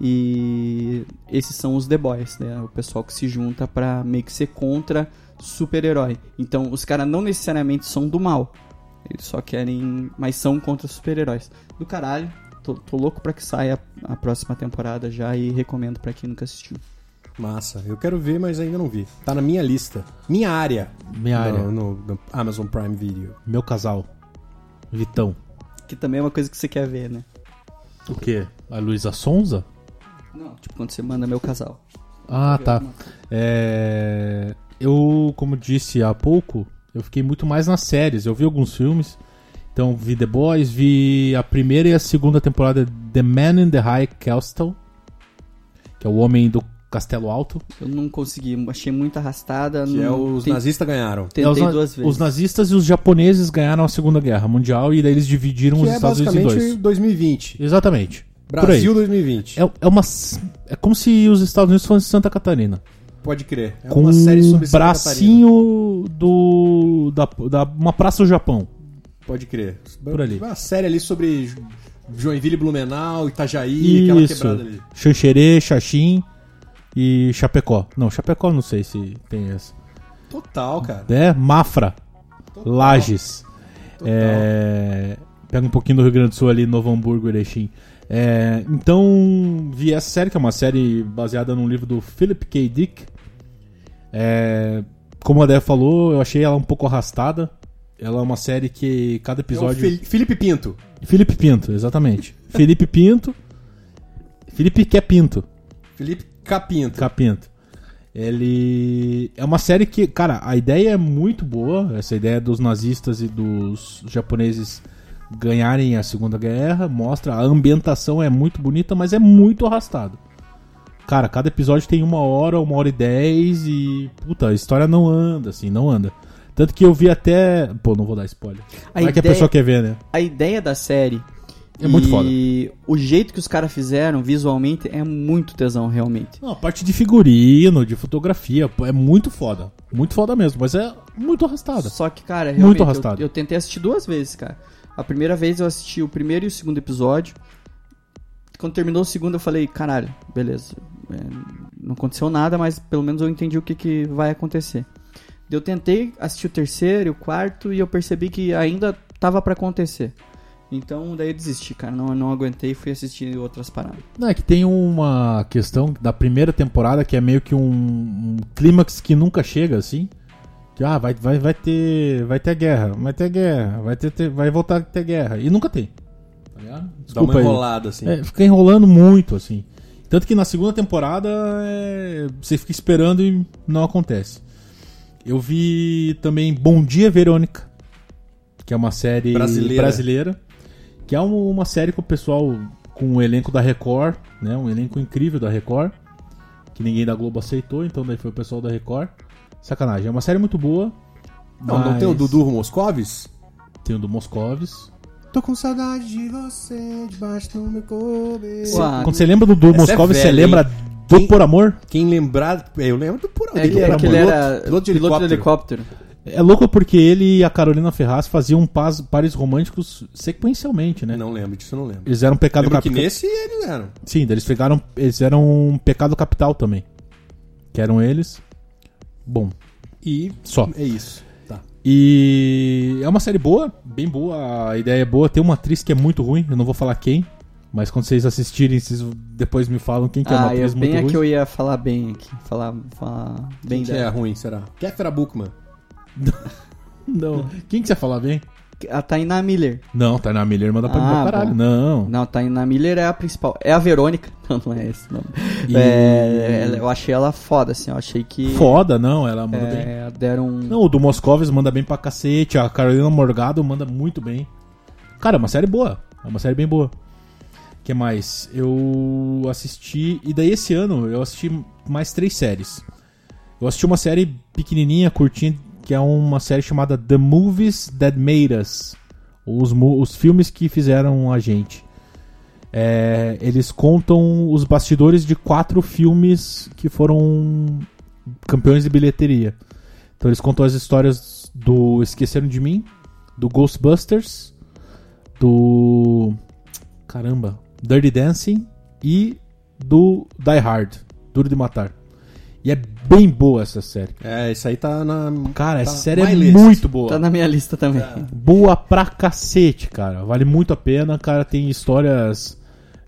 E esses são os The Boys, né? O pessoal que se junta pra meio que ser contra super-herói. Então, os caras não necessariamente são do mal. Eles só querem. Mas são contra super-heróis. Do caralho. Tô, tô, louco pra que saia a próxima temporada já e recomendo para quem nunca assistiu. Massa. Eu quero ver, mas ainda não vi. Tá na minha lista. Minha área. Minha no, área. No, no, Amazon Prime Video. Meu casal. Vitão. Que também é uma coisa que você quer ver, né? O quê? A Luísa Sonza? Não, tipo quando você manda meu casal. Ah, tá. É eu, como disse há pouco, eu fiquei muito mais nas séries. Eu vi alguns filmes. Então, vi The Boys, vi a primeira e a segunda temporada de The Man in the High Castle, que é o Homem do Castelo Alto. Eu não consegui, achei muito arrastada. Que não... é os Tem... nazistas ganharam. Tentei é, os, duas vezes. Os nazistas e os japoneses ganharam a Segunda Guerra Mundial e daí eles dividiram que os é Estados Unidos em dois. 2020. Exatamente. Brasil 2020. É, é, uma, é como se os Estados Unidos fossem Santa Catarina. Pode crer. É com uma série sobre bracinho do da, da uma praça do Japão. Pode crer. Por ali. Uma série ali sobre Joinville, Blumenau, Itajaí, Isso. aquela quebrada ali. Xanxerê, Xaxim e Chapecó. Não, Chapecó não sei se tem essa. Total, cara. É, Mafra. Total. Lages. Total. É... Pega um pouquinho do Rio Grande do Sul ali, Novo Hamburgo, Erechim. É, então, vi essa série, que é uma série baseada num livro do Philip K. Dick. É, como a Débora falou, eu achei ela um pouco arrastada. Ela é uma série que cada episódio. É Felipe Pinto. Felipe Pinto, exatamente. Felipe Pinto. Felipe quer Pinto. Felipe Capinto. Capinto. Ele é uma série que, cara, a ideia é muito boa. Essa ideia dos nazistas e dos japoneses ganharem a Segunda Guerra. Mostra, a ambientação é muito bonita, mas é muito arrastado. Cara, cada episódio tem uma hora, uma hora e dez e. Puta, a história não anda, assim, não anda. Tanto que eu vi até. Pô, não vou dar spoiler. A Como ideia, que a pessoa quer ver, né? A ideia da série. É muito foda. E o jeito que os caras fizeram visualmente é muito tesão, realmente. Não, a parte de figurino, de fotografia, é muito foda. Muito foda mesmo, mas é muito arrastada. Só que, cara, realmente. Muito arrastada. Eu, eu tentei assistir duas vezes, cara. A primeira vez eu assisti o primeiro e o segundo episódio. Quando terminou o segundo, eu falei, caralho, beleza. É, não aconteceu nada, mas pelo menos eu entendi o que, que vai acontecer. Eu tentei assistir o terceiro e o quarto e eu percebi que ainda tava para acontecer. Então daí eu desisti, cara. Não, não aguentei e fui assistir outras paradas. Não, é que tem uma questão da primeira temporada que é meio que um, um clímax que nunca chega, assim. Que ah, vai, vai, vai ter. Vai ter guerra, vai ter guerra, vai ter, ter vai voltar a ter guerra. E nunca tem. Tá Desculpa Dá uma enrolada, assim. É, fica enrolando muito, assim. Tanto que na segunda temporada é, você fica esperando e não acontece. Eu vi também Bom Dia Verônica, que é uma série brasileira, brasileira que é uma série com o pessoal com o elenco da Record, né? Um elenco incrível da Record, que ninguém da Globo aceitou, então daí foi o pessoal da Record. Sacanagem, é uma série muito boa. Não, mas... não tem o Dudu Moscovis? Tem o do Moscovis. Tô com saudade de você debaixo do meu cobertor. Quando você lembra do Dudu é Moscovis, é você lembra do quem, Por Amor? Quem lembrar. Eu lembro do Por Amor. É, que ele era piloto de, piloto de helicóptero. É louco porque ele e a Carolina Ferraz faziam um pares românticos sequencialmente, né? Não lembro disso, eu não lembro. Eles eram pecado capital. que nesse eles eram. Sim, eles pegaram. Eles eram um pecado capital também. Que eram eles. Bom. E só. É isso. Tá. E é uma série boa, bem boa, a ideia é boa. Tem uma atriz que é muito ruim, eu não vou falar quem, mas quando vocês assistirem, vocês depois me falam quem que é uma ah, atriz eu, muito bem ruim. é que eu ia falar bem aqui, falar, falar bem quem que é ruim, será? Kéfera Bookman. Não. Quem que você ia falar bem? A Tainá Miller. Não, Tainá Miller manda pra ah, mim pra caralho. Bom. Não. Não, Tainá Miller é a principal. É a Verônica. Não, não é esse nome. E... É, eu achei ela foda, assim. Eu achei que. Foda, não. Ela manda é, bem. Deram... Não, o do Moscovis manda bem pra cacete. A Carolina Morgado manda muito bem. Cara, é uma série boa. É uma série bem boa. O que mais? Eu assisti. E daí esse ano eu assisti mais três séries. Eu assisti uma série pequenininha, curtinha, que é uma série chamada The Movies That Made Us. Os, os filmes que fizeram a gente. É, eles contam os bastidores de quatro filmes que foram campeões de bilheteria. Então eles contam as histórias do Esqueceram de Mim, do Ghostbusters, do. Caramba, Dirty Dancing e do Die Hard, Duro de Matar. E é bem boa essa série. É, isso aí tá na. Cara, tá essa série é list. muito boa. Tá na minha lista também. É. Boa pra cacete, cara. Vale muito a pena, cara. Tem histórias.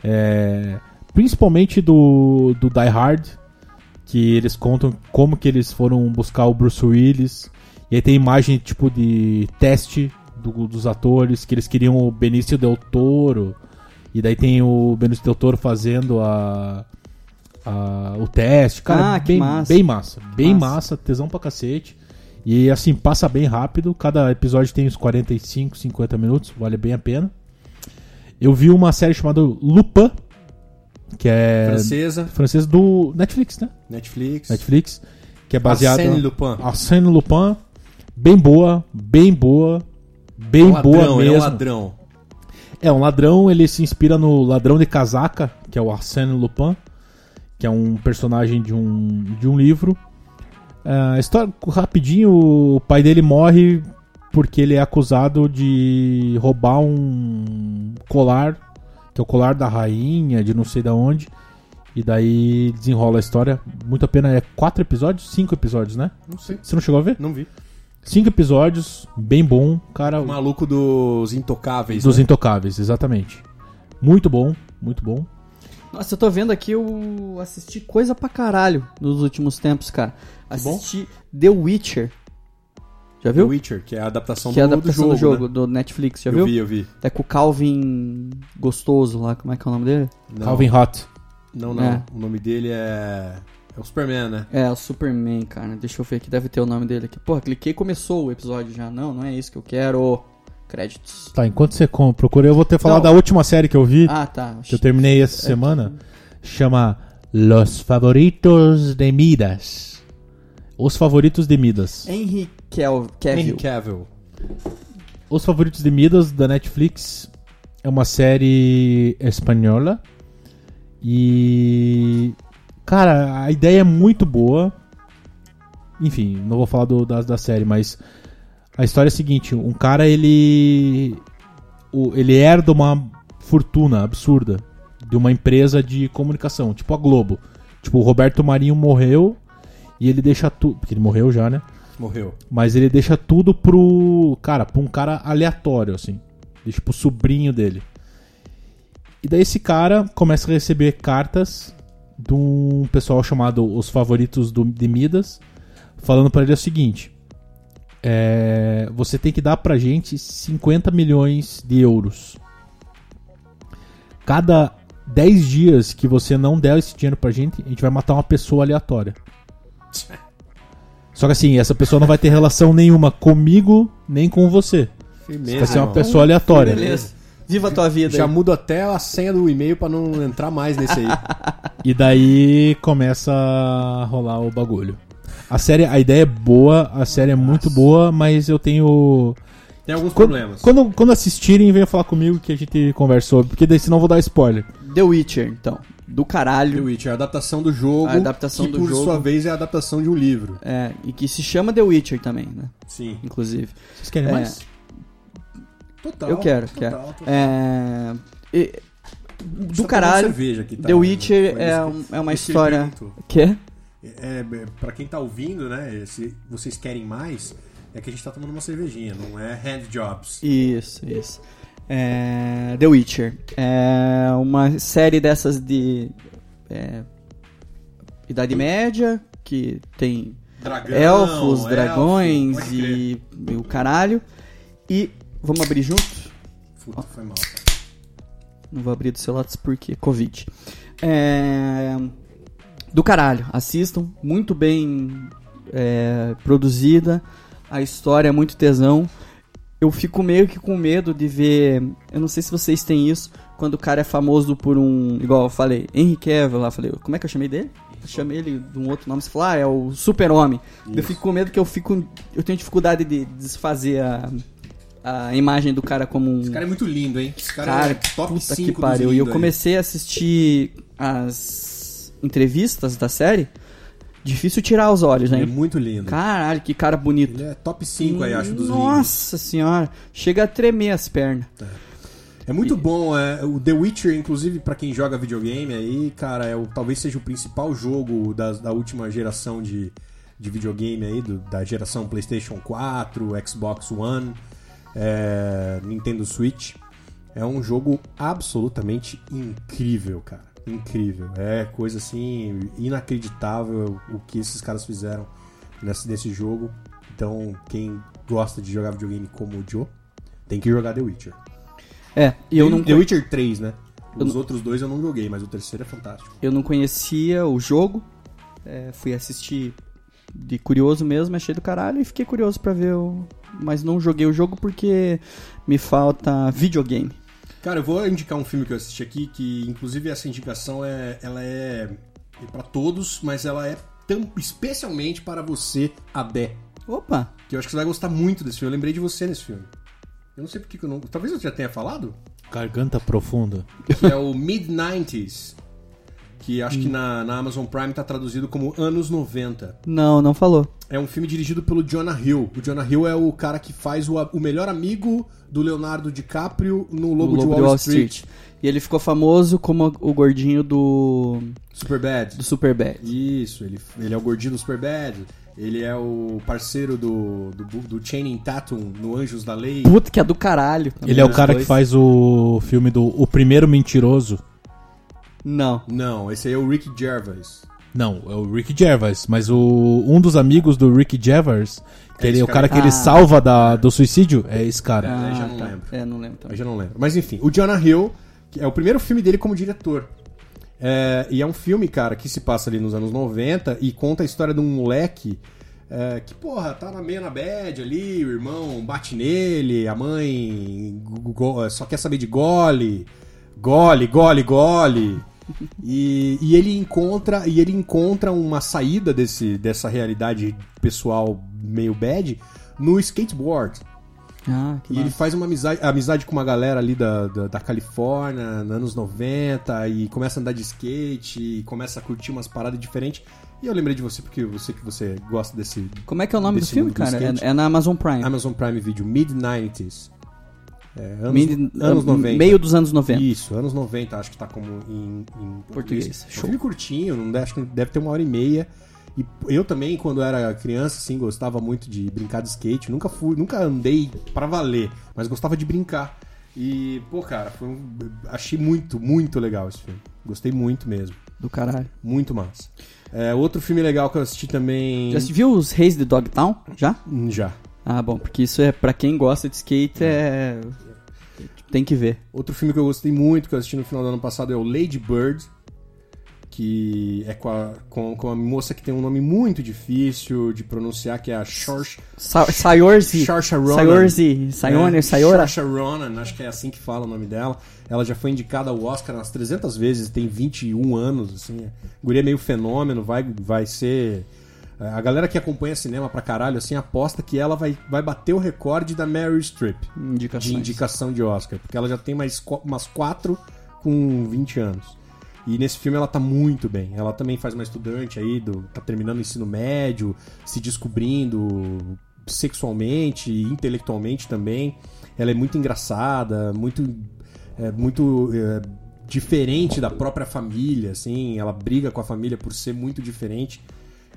é, principalmente do, do Die Hard. Que eles contam como que eles foram buscar o Bruce Willis. E aí tem imagem tipo de teste do- dos atores. Que eles queriam o Benício Del Toro. E daí tem o Benício Del Toro fazendo a. a- o teste. Cara, Ah, que bem, massa. bem massa. Bem Massa. massa, tesão pra cacete. E assim, passa bem rápido. Cada episódio tem uns 45, 50 minutos. Vale bem a pena. Eu vi uma série chamada Lupin. Que é Francesa, francesa do Netflix, né? Netflix. Netflix. Que é baseada. Arsène Lupin. Arsène Lupin. Bem boa, bem boa. Bem É um ladrão, boa ele é mesmo. um ladrão. É, um ladrão, ele se inspira no ladrão de casaca, que é o Arsène Lupin, que é um personagem de um, de um livro. A história, rapidinho, o pai dele morre porque ele é acusado de roubar um colar, que é o colar da rainha, de não sei da onde. E daí desenrola a história. Muito a pena. É quatro episódios? Cinco episódios, né? Não sei. Você não chegou a ver? Não vi. Cinco episódios, bem bom. Cara, O maluco dos intocáveis. dos né? Intocáveis, exatamente. Muito bom, muito bom. Nossa, eu tô vendo aqui, eu assisti coisa pra caralho nos últimos tempos, cara. Assisti The Witcher. Já The viu? Witcher, que é a adaptação, que é a do, adaptação do do jogo. jogo, do Netflix, já né? viu? eu vi, eu vi. É com o Calvin Gostoso lá, como é que é o nome dele? Não, Calvin Hot. Não, não. É. O nome dele é. É o Superman, né? É, o Superman, cara. Deixa eu ver aqui, deve ter o nome dele aqui. Porra, cliquei e começou o episódio já. Não, não é isso que eu quero. Créditos. Tá, enquanto você procura, eu vou ter falado Não. da última série que eu vi, Ah, tá. que eu terminei essa semana. Chama Los Favoritos de Midas. Os Favoritos de Midas. Henry Kel Cavill. Henry Cavill. Os Favoritos de Midas da Netflix é uma série espanhola. E. Cara, a ideia é muito boa. Enfim, não vou falar do- da, da série, mas. A história é a seguinte: um cara ele. ele herda uma fortuna absurda de uma empresa de comunicação, tipo a Globo. Tipo, o Roberto Marinho morreu e ele deixa tudo. Porque ele morreu já, né? Morreu. Mas ele deixa tudo pro. Cara, pra um cara aleatório, assim. Deixa pro sobrinho dele. E daí esse cara começa a receber cartas de um pessoal chamado Os Favoritos do, de Midas, falando pra ele o seguinte: é, Você tem que dar pra gente 50 milhões de euros. Cada 10 dias que você não der esse dinheiro pra gente, a gente vai matar uma pessoa aleatória. Só que assim, essa pessoa não vai ter relação nenhuma comigo, nem com você. Firmeza, Vai ser uma irmão. pessoa aleatória. Beleza. Viva a tua vida. Já aí. mudo até a senha do e-mail pra não entrar mais nesse aí. E daí começa a rolar o bagulho. A série, a ideia é boa, a série é muito boa, mas eu tenho. Tem alguns Quando, problemas. quando, quando assistirem, venham falar comigo que a gente conversa sobre, porque daí senão eu vou dar spoiler. The Witcher, então. Do The caralho. Witcher, a adaptação do jogo, A adaptação que do por jogo. sua vez é a adaptação de um livro. É, e que se chama The Witcher também, né? Sim. Inclusive. Vocês querem É. mais? Total. Eu quero, total, quero. total. É. e- do caralho. cerveja aqui, tá? The Witcher é, um- é uma história. evento. Quê? É, é, pra quem tá ouvindo, né? Se vocês querem mais, é que a gente tá tomando uma cervejinha, não é hand jobs. Isso, isso. É, The Witcher. É uma série dessas de. é, Idade Média, que tem Dragão, elfos, elfo, dragões crer. e, e o caralho. E vamos abrir junto? Puta, foi mal. cara. Não vou abrir do celular porque Covid. É, Do caralho, assistam. Muito bem é, produzida. A história é muito tesão. Eu fico meio que com medo de ver. Eu não sei se vocês têm isso. Quando o cara é famoso por um. Igual eu falei, Henry Cavill lá. Falei, como é que eu chamei dele? chamei ele de um outro nome, você falou, ah, é o super-homem. Eu fico com medo que eu fico. Eu tenho dificuldade de desfazer a, a imagem do cara como um. Esse cara é muito lindo, hein? Esse cara, Cara, é top puta 5 que pariu. dos E eu comecei a assistir as entrevistas da série. Difícil tirar os olhos, Ele é né? muito lindo. Caralho, que cara bonito. Ele é top 5 aí, acho, dos lindos. Nossa senhora. Chega a tremer as pernas. É muito bom, é, o The Witcher, inclusive, pra quem joga videogame aí, cara, é o, talvez seja o principal jogo da, da última geração de, de videogame aí, do- da geração PlayStation 4, Xbox One, é, Nintendo Switch. É um jogo absolutamente incrível, cara. Incrível. É coisa assim, inacreditável o que esses caras fizeram nesse, nesse jogo. Então, quem gosta de jogar videogame como o Joe, tem que jogar The Witcher. É, e eu não, The Witcher 3, né? Os não- outros dois eu não joguei, mas o terceiro é fantástico. eu não conhecia o jogo. É, fui assistir de curioso mesmo, achei do caralho e fiquei curioso pra ver o. Mas não joguei o jogo porque me falta videogame. Cara, eu vou indicar um filme que eu assisti aqui, que inclusive essa indicação é, ela é, é para todos, mas ela é tam, especialmente para você, Abé. Opa! Que eu acho que você vai gostar muito desse filme. Eu lembrei de você nesse filme. Eu não sei porque que eu não. Talvez eu já tenha falado. Garganta profunda. Que é o Mid-90s. Que acho que na, na Amazon Prime tá traduzido como Anos 90. Não, não falou. É um filme dirigido pelo Jonah Hill. O Jonah Hill é o cara que faz o, o melhor amigo do Leonardo DiCaprio no Lobo, O de Lobo Wall, Street. E ele ficou famoso como o gordinho do. Superbad. do Superbad. Isso, ele, ele é o gordinho do Superbad. Ele é o parceiro do, do, do Channing Tatum no Anjos da Lei. Puta que é do caralho. Ele é o cara dois. que faz o filme do O Primeiro Mentiroso. Não. Não, esse aí é o Rick Gervais. Não, é o Rick Gervais, mas o um dos amigos do Rick Gervais, que É ele é o cara cara que ele Ah. salva da, do suicídio, é esse cara. Ah, Ah, já não tá. lembro. É, não lembro Eu também. já não lembro. Mas enfim, o Jonah Hill, que é o primeiro filme dele como diretor. É, e é um filme, cara, que se passa ali nos anos 90 e conta a história de um moleque é, que, porra, tá na meio na bad ali, o irmão bate nele, a mãe go- go- só quer saber de gole, gole, gole, gole. E, e ele encontra e ele encontra uma saída desse, dessa realidade pessoal meio bad no skateboard. Ah, que E ele faz uma amizade, amizade com uma galera ali da, da, da Califórnia, nos anos 90, e começa a andar de skate, e começa a curtir umas paradas diferentes. E eu lembrei de você porque eu sei que você gosta desse Como é que é o nome do filme, do cara? É, é na Amazon Prime. Amazon Prime Video, mid-90s. É, anos, Mid- anos ah, 90. Meio dos anos 90. Isso, anos 90, acho que tá como em, em português. Português, É um show. filme curtinho, não deve, acho que deve ter uma hora e meia. E eu também, quando era criança, assim, gostava muito de brincar de skate. Nunca fui, nunca andei pra valer, mas gostava de brincar. E, pô, cara, foi um- achei muito, muito legal esse filme. Gostei muito mesmo. Do caralho. Muito massa. É, outro filme legal que eu assisti também. Já viu os Reis de Dogtown? Já? Já. Ah, bom, porque isso é pra quem gosta de skate é. Tem que ver. Outro filme que eu gostei muito, que eu assisti no final do ano passado, é o Lady Bird, que é com a, com, com a moça que tem um nome muito difícil de pronunciar, que é a Saoirse Sa Sayorzi. Saoirse Ronan. Sayorzi. Sayone, É, Sayora. Saoirse Ronan, acho que é assim que fala o nome dela. Ela já foi indicada ao Oscar umas 300 vezes, tem 21 anos, assim. A guria é meio fenômeno, vai, vai ser... A galera que acompanha cinema pra caralho, assim, aposta que ela vai, vai bater o recorde da Streep Indicações. de indicação de Oscar, porque ela já tem mais umas quatro com 20 anos. E nesse filme ela tá muito bem. Ela também faz uma estudante aí, do, tá terminando o ensino médio, se descobrindo sexualmente e intelectualmente também. Ela é muito engraçada, muito, é, muito é, diferente da própria família, assim. Ela briga com a família por ser muito diferente.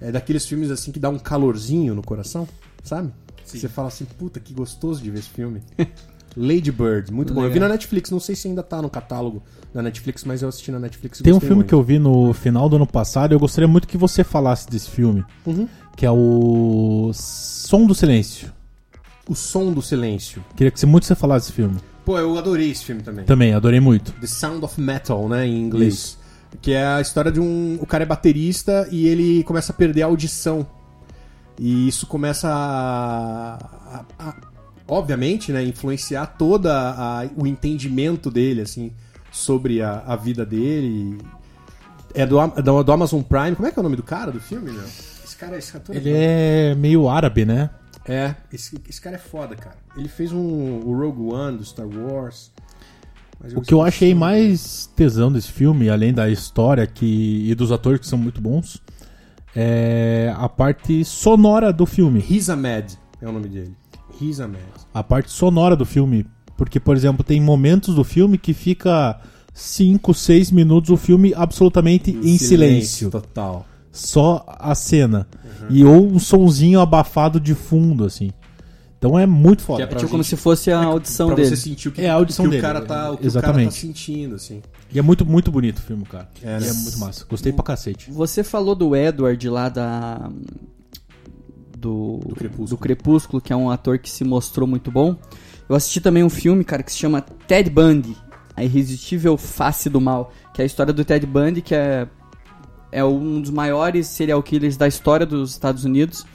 É daqueles filmes assim que dá um calorzinho no coração, sabe? Você fala assim, puta, que gostoso de ver esse filme. Lady Bird, muito bom. Eu vi Legal. na Netflix, não sei se ainda tá no catálogo da Netflix, mas eu assisti na Netflix Tem um filme muito. que eu vi no final do ano passado e eu gostaria muito que você falasse desse filme, Uhum. que é o Som do Silêncio. O Som do Silêncio. Queria que você muito você falasse desse filme. Pô, eu adorei esse filme também. Também, adorei muito. The Sound of Metal, né, em inglês. Que é a história de um... O cara é baterista e ele começa a perder a audição. E isso começa a... a- a- obviamente, né, influenciar toda a- o entendimento dele, assim, sobre a, a vida dele. É do, do, do, Amazon Prime. Como é que é o nome do cara do filme, meu? Esse cara, esse ator Ele é meio árabe, né? É, esse, esse cara é foda, cara. Ele fez um, o Rogue One do Star Wars. O que eu achei mais tesão desse filme, além da história que, e dos atores que são muito bons, é a parte sonora do filme. Riz Ahmed é o nome dele. Riz Ahmed. A parte sonora do filme. Porque, por exemplo, tem momentos do filme que fica 5, 6 minutos o filme absolutamente em, em silêncio, silêncio. Total. Só a cena. Uhum. E ou um sonzinho abafado de fundo, assim. Então é muito foda. É, é tipo como se fosse a é audição é, dele. Você sentir o que, é a audição que dele. O cara tá, o que Exatamente. o cara tá sentindo, assim. E é muito, muito bonito o filme, cara. É, né? é muito massa. Gostei pra cacete. Você falou do Edward lá da. Do, do, Crepúsculo. do Crepúsculo, que é um ator que se mostrou muito bom. Eu assisti também um filme, cara, que se chama Ted Bundy, A Irresistível Face do Mal, que é a história do Ted Bundy, que é, é um dos maiores serial killers da história dos Estados Unidos.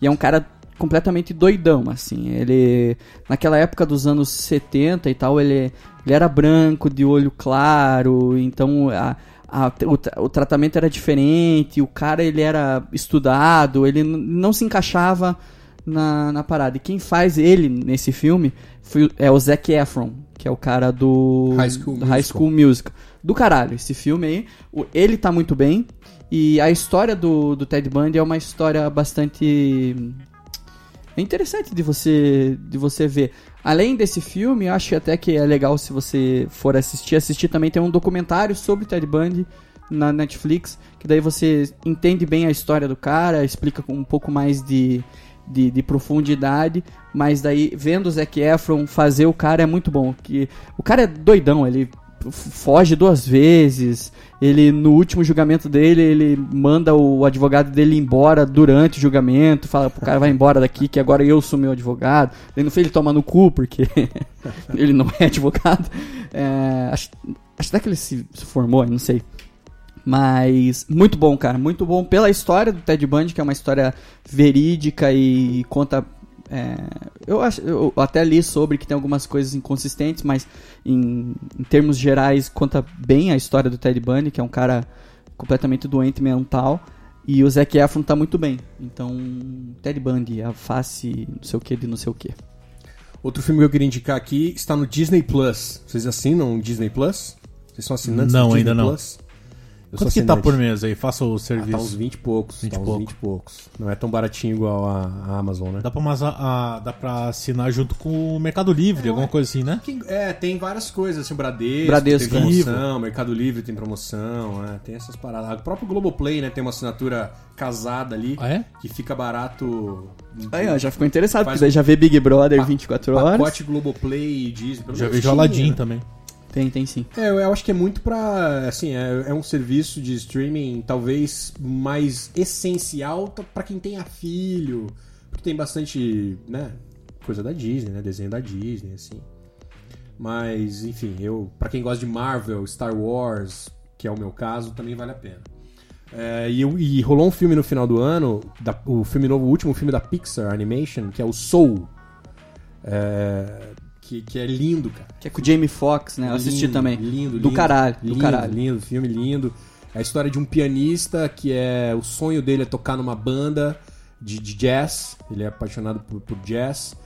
E é um cara completamente doidão, assim. Ele, naquela época dos anos 70 e tal, ele, ele era branco, de olho claro, então a, a, o, o, tratamento era diferente, o cara ele era estudado, ele não se encaixava na, na parada. E quem faz ele nesse filme foi, é o Zac Efron, que é o cara do High School, do High School Musical. Do caralho, esse filme aí. O, ele tá muito bem. E a história do, do Ted Bundy é uma história bastante é interessante de você de você ver. Além desse filme, eu acho até que é legal se você for assistir. Assistir também tem um documentário sobre Ted Bundy na Netflix, que daí você entende bem a história do cara, explica com um pouco mais de, de, de, profundidade, mas daí vendo o Zac Efron fazer o cara é muito bom. Que o cara é doidão, ele foge duas vezes. Ele, no último julgamento dele, ele manda o advogado dele embora durante o julgamento. Fala pro cara, vai embora daqui, que agora eu sou meu advogado. Ele não fez ele tomar no cu, porque ele não é advogado. É, acho, acho até que ele se, se formou, não sei. Mas muito bom, cara. Muito bom pela história do Ted Bundy, que é uma história verídica e conta é, eu, acho, eu até li sobre que tem algumas coisas inconsistentes, mas em, em, termos gerais conta bem a história do Ted Bundy, que é um cara completamente doente mental. E o Zac Efron tá muito bem. Então, Ted Bundy, a face não sei o que de não sei o que. Outro filme que eu queria indicar aqui está no Disney Plus. Vocês assinam o Disney Plus? Vocês são assinantes não, do Disney ainda Plus? não. Eu Quanto que tá por mês aí? Faça o serviço. Ah, tá uns 20 e poucos. 20 tá uns pouco. 20 e poucos. Não é tão baratinho igual a, a Amazon, né? Dá pra, mas, a, dá pra assinar junto com o Mercado Livre, é, alguma coisa assim, né? É, tem várias coisas, assim, o Bradesco, Bradesco tem promoção, Mercado Livre tem promoção, é, tem essas paradas. O próprio Globoplay, né, tem uma assinatura casada ali, ah, é? que fica barato... Aí, ó, já ficou interessado, porque daí já vê Big Brother 24 horas. Pacote Globoplay e Disney. Já vejo Aladdin né? também. Tem, tem sim. É, eu acho que é muito pra. Assim, é, é um serviço de streaming talvez mais essencial para quem tenha filho. Porque tem bastante, né? Coisa da Disney, né? Desenho da Disney, assim. Mas, enfim, eu. para quem gosta de Marvel, Star Wars, que é o meu caso, também vale a pena. É, e, e, rolou um filme no final do ano, da, o filme novo, o último filme da Pixar Animation, que é o Soul. É, que, que é lindo, cara. Que é com o Jamie Foxx, né? Eu assisti também. Lindo, Do lindo, caralho, lindo, do caralho. Lindo, filme lindo. É a história de um pianista que é. O sonho dele é tocar numa banda de, de jazz. Ele é apaixonado por, por, jazz.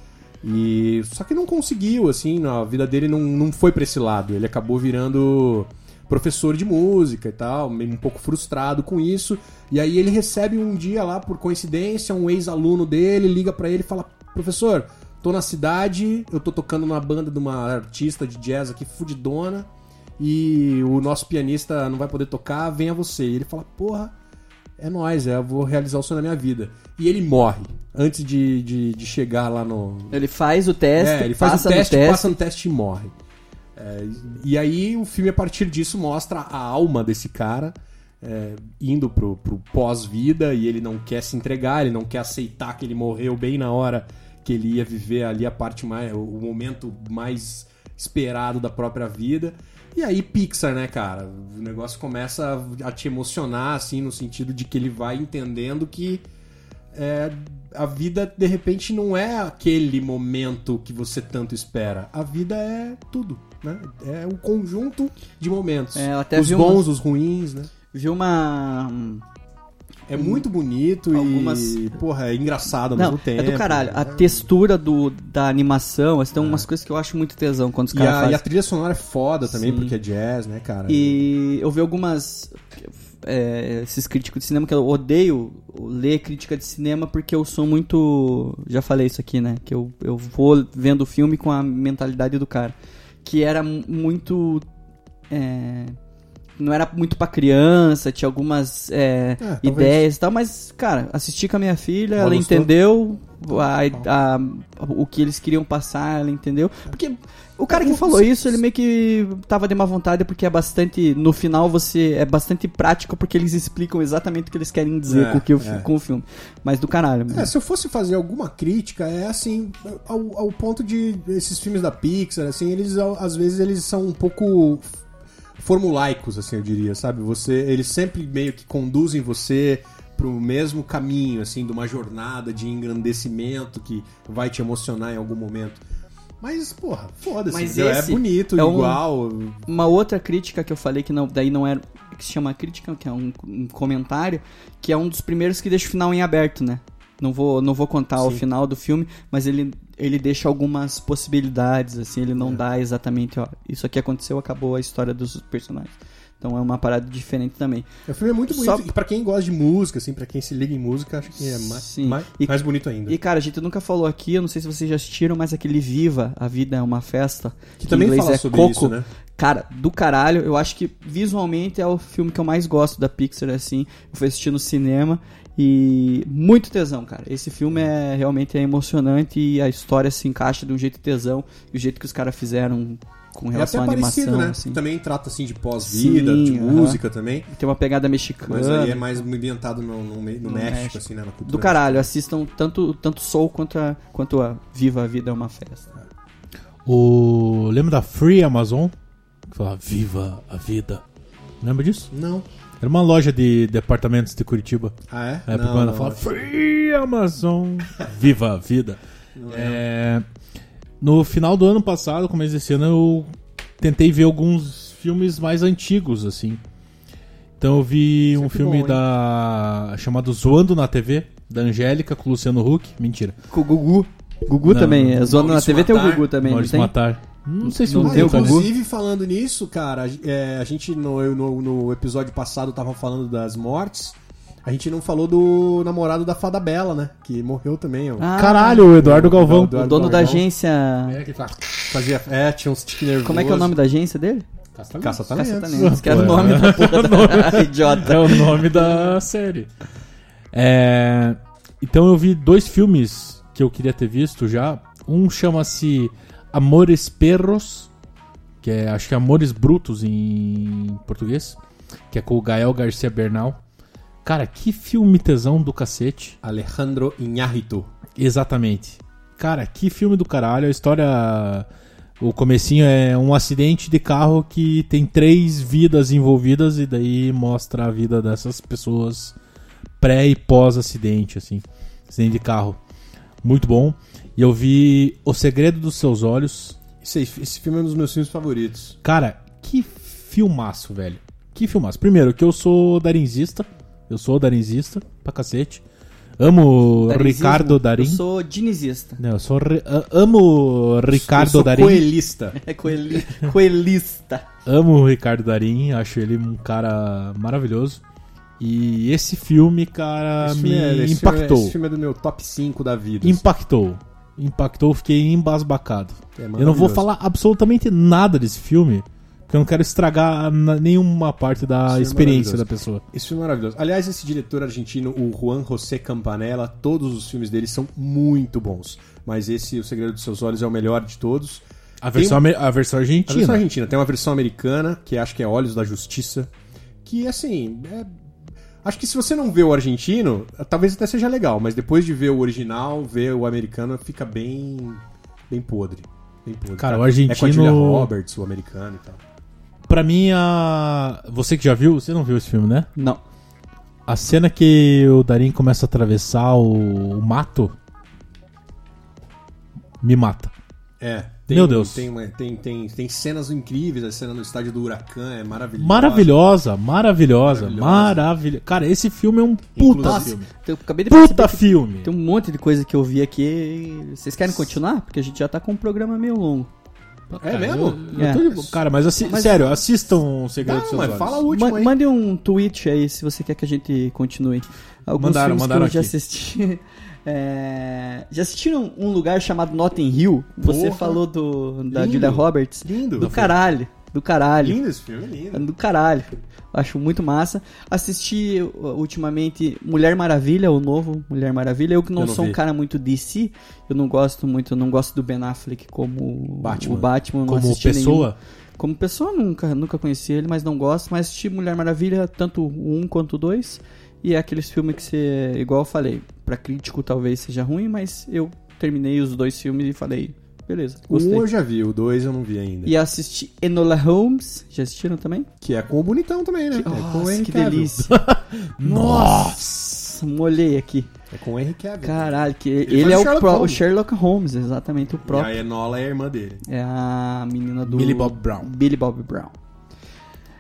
E. Só que não conseguiu, assim, a vida dele não, não foi pra esse lado. Ele acabou virando professor de música e tal, um pouco frustrado com isso. E aí ele recebe um dia lá, por coincidência, um ex-aluno dele liga para ele e fala: Professor, Tô na cidade, eu tô tocando numa banda de uma artista de jazz aqui, fudidona, e o nosso pianista não vai poder tocar, venha você. E ele fala, porra, é nóis, é, eu vou realizar o sonho da minha vida. E ele morre antes de, de, de chegar lá no. Ele faz o teste, é, ele faz o teste, teste, passa no teste e morre. É, e aí o filme, a partir disso, mostra a alma desse cara. É, indo pro, pro pós-vida e ele não quer se entregar, ele não quer aceitar que ele morreu bem na hora que ele ia viver ali a parte mais. o momento mais esperado da própria vida. E aí, Pixar, né, cara? O negócio começa a, te emocionar, assim, no sentido de que ele vai entendendo que é, a vida, de repente, não é aquele momento que você tanto espera. A vida é tudo, né? É um conjunto de momentos. É, os bons, os ruins, né? vi uma. É muito bonito Algumas- e, porra, é engraçado ao Não, mesmo tempo. é do caralho. A textura do, da animação, assim, tem umas coisas que eu acho muito tesão quando os caras fazem. e a trilha sonora é foda também, Sim. porque é jazz, né, cara? E eu vi algumas. é, esses críticos de cinema que eu odeio ler crítica de cinema porque eu sou muito. Já falei isso aqui, né? Que eu, eu vou vendo o filme com a mentalidade do cara. Que era mu- muito. é, não era muito pra criança, tinha algumas é, É, talvez. ideias e tal, mas, cara, assisti com a minha filha, Ela ela gostou? entendeu a- a- o que eles queriam passar, ela entendeu. Porque o cara que falou isso, ele meio que tava de má vontade, porque é bastante. No final você. É bastante prático, porque eles explicam exatamente o que eles querem dizer É, com, o que o- é. com o filme. Mas do caralho, mano. É, se eu fosse fazer alguma crítica, é assim, ao, ao ponto de esses filmes da Pixar, assim, eles às vezes eles são um pouco formulaicos, assim, eu diria, sabe? Você, eles sempre meio que conduzem você pro mesmo caminho, assim, de uma jornada de engrandecimento que vai te emocionar em algum momento. Mas, porra, foda-se. É bonito, é um- igual. Uma outra crítica que eu falei que não, daí não era. que se chama crítica, que é um, um comentário, que é um dos primeiros que deixa o final em aberto, né? Não vou, não vou contar o Sim. final do filme, mas ele, ele deixa algumas possibilidades, assim, ele não É. dá exatamente, ó, isso aqui aconteceu, acabou a história dos personagens. Então é uma parada diferente também. O filme é muito bonito. Só- E pra quem gosta de música, assim, pra quem se liga em música, acho que é mais, Sim. mais, E- mais bonito ainda. E cara, a gente nunca falou aqui, eu não sei se vocês já assistiram, mas aquele Viva, A Vida é uma Festa, que também em inglês fala é sobre Coco. isso, né? Cara, do caralho, eu acho que visualmente é o filme que eu mais gosto da Pixar, assim. Eu fui assistir no cinema e muito tesão, cara. Esse filme é realmente é emocionante e a história se encaixa de um jeito tesão e o jeito que os caras fizeram com É relação até à animação, parecido, né? assim. Também trata assim de pós-vida, de aham. música também. Tem uma pegada mexicana. Mas aí é mais ambientado no, no, no México, México. assim, né? Na cultura Do caralho, assistam tanto, tanto Soul quanto a, quanto a Viva a Vida é uma Festa. O. Lembra da Free Amazon? Que falava Viva a vida. Lembra disso? Não. Era uma loja de departamentos de Curitiba. Ah, é? É, não, porque ela não, fala acho- Free Amazon. Viva a vida. É, no final do ano passado, começo desse ano, eu tentei ver alguns filmes mais antigos, assim. Então eu vi um Sempre filme bom, da chamado Zoando na TV, da Angélica com o Luciano Huck. Mentira. Com o Gugu. Gugu Não, também. É, Zoando na TV tem o Matar. Gugu também, não Maurício tem? Matar. Não sei se Não o Ah, tem o tá inclusive, falando nisso, cara, é, a gente no, no, no episódio passado tava falando das mortes. A gente não falou do namorado da Fada Bela, né? Que morreu também, ó. Ah, Caralho, o Eduardo Galvão. O Eduardo dono da Galvão. agência... É, que fa- fazia. É, tinha uns tique nervoso. Como é que é o nome da agência dele? Caça Talentos. Caça-Talentos, que era o Pô, nome é. da porra. Idiota. É o nome da série. É, então eu vi dois filmes que eu queria ter visto já. Um chama-se Amores Perros, que é acho que é Amores Brutos em português, que é com o Gael Garcia Bernal. Cara, que filme tesão do cacete. Alejandro Iñárritu. Exatamente. Cara, que filme do caralho. A história. O comecinho é um acidente de carro que tem três vidas envolvidas e daí mostra a vida dessas pessoas pré e pós-acidente, assim. Acidente de carro. Muito bom. E eu vi O Segredo dos Seus Olhos. Esse, esse filme é um dos meus filmes favoritos. Cara, que filmaço, velho. Que filmaço. Primeiro, que eu sou darinzista. Eu sou darinzista pra cacete. Amo Darinzismo. Ricardo Darim. Eu sou dinizista. Não, eu sou re- amo Ricardo eu sou Darim. coelista. É coeli... coelista. Amo o Ricardo Darim, acho ele um cara maravilhoso. E esse filme, cara, Esse me filme é- esse impactou. Filme é, esse filme é do meu top 5 da vida. assim. Impactou. Impactou, fiquei embasbacado. É Eu não vou falar absolutamente nada desse filme, porque eu não quero estragar nenhuma parte da é experiência maravilhoso. da pessoa. Esse filme é maravilhoso. Aliás, esse diretor argentino, o Juan José Campanella, todos os filmes dele são muito bons. Mas esse, O Segredo dos Seus Olhos, é o melhor de todos. A versão, ame- a versão A argentina. versão argentina tem uma versão americana, que acho que é Olhos da Justiça, que assim, é- acho que se você não vê o argentino, talvez até seja legal, mas depois de ver o original, ver o americano fica bem bem podre. Bem podre. Cara, o É com a argentino- Julia Roberts, o americano e tal. Pra mim, a... você que já viu, você não viu esse filme, né? Não. A cena que o Darim começa a atravessar o, o mato me mata. É, Tem, Meu Deus. Tem, tem, tem, tem cenas incríveis, a cena no estádio do Huracan é maravilhosa. Maravilhosa, maravilhosa, Maravilhosa. Cara, esse filme é um puta Inclusive- filme. Eu acabei de Puta filme. tem um monte de coisa que eu vi aqui. Vocês querem continuar? Porque a gente já tá com um programa meio longo. É mesmo? Eu- eu tô de- Cara, mas, assi- Mas- sério, assistam o Segredo Não, dos Seus mas Olhos. fala o último Ma- aí. mande um tweet aí se você quer que a gente continue. Alguns Mandaram, filmes mandaram que eu já aqui. assisti. É, Já assistiram um lugar chamado Notting Hill? Você Porra. falou do, da Lindo. Julia Roberts? Lindo. Do caralho. Do caralho. Lindo esse filme, lindo. Do caralho. Acho muito massa. Assisti uh, ultimamente Mulher Maravilha, o novo Mulher Maravilha. Eu que não, Eu não sou um vi. cara muito DC, eu não gosto muito, eu não gosto do Ben Affleck como Batman. o Batman. Como assisti nenhum. pessoa, Como pessoa, nunca, nunca conheci ele, mas não gosto. Mas assisti Mulher Maravilha, tanto o 1 quanto o 2. E é aqueles filmes que você, igual eu falei, pra crítico talvez seja ruim, mas eu terminei os dois filmes e falei, beleza, gostei. um eu já vi, o dois eu não vi ainda. E assisti Enola Holmes, já assistiram também? Que é com o bonitão também, né? é com o que delícia. Nossa! Molhei aqui. É com o Henry Cavill. Caralho, que Ele ele, é o Sherlock pró- o Holmes. Sherlock Holmes, exatamente o E próprio. a Enola é a irmã dele. É a menina do Millie Bob Brown. Billy Bob Brown.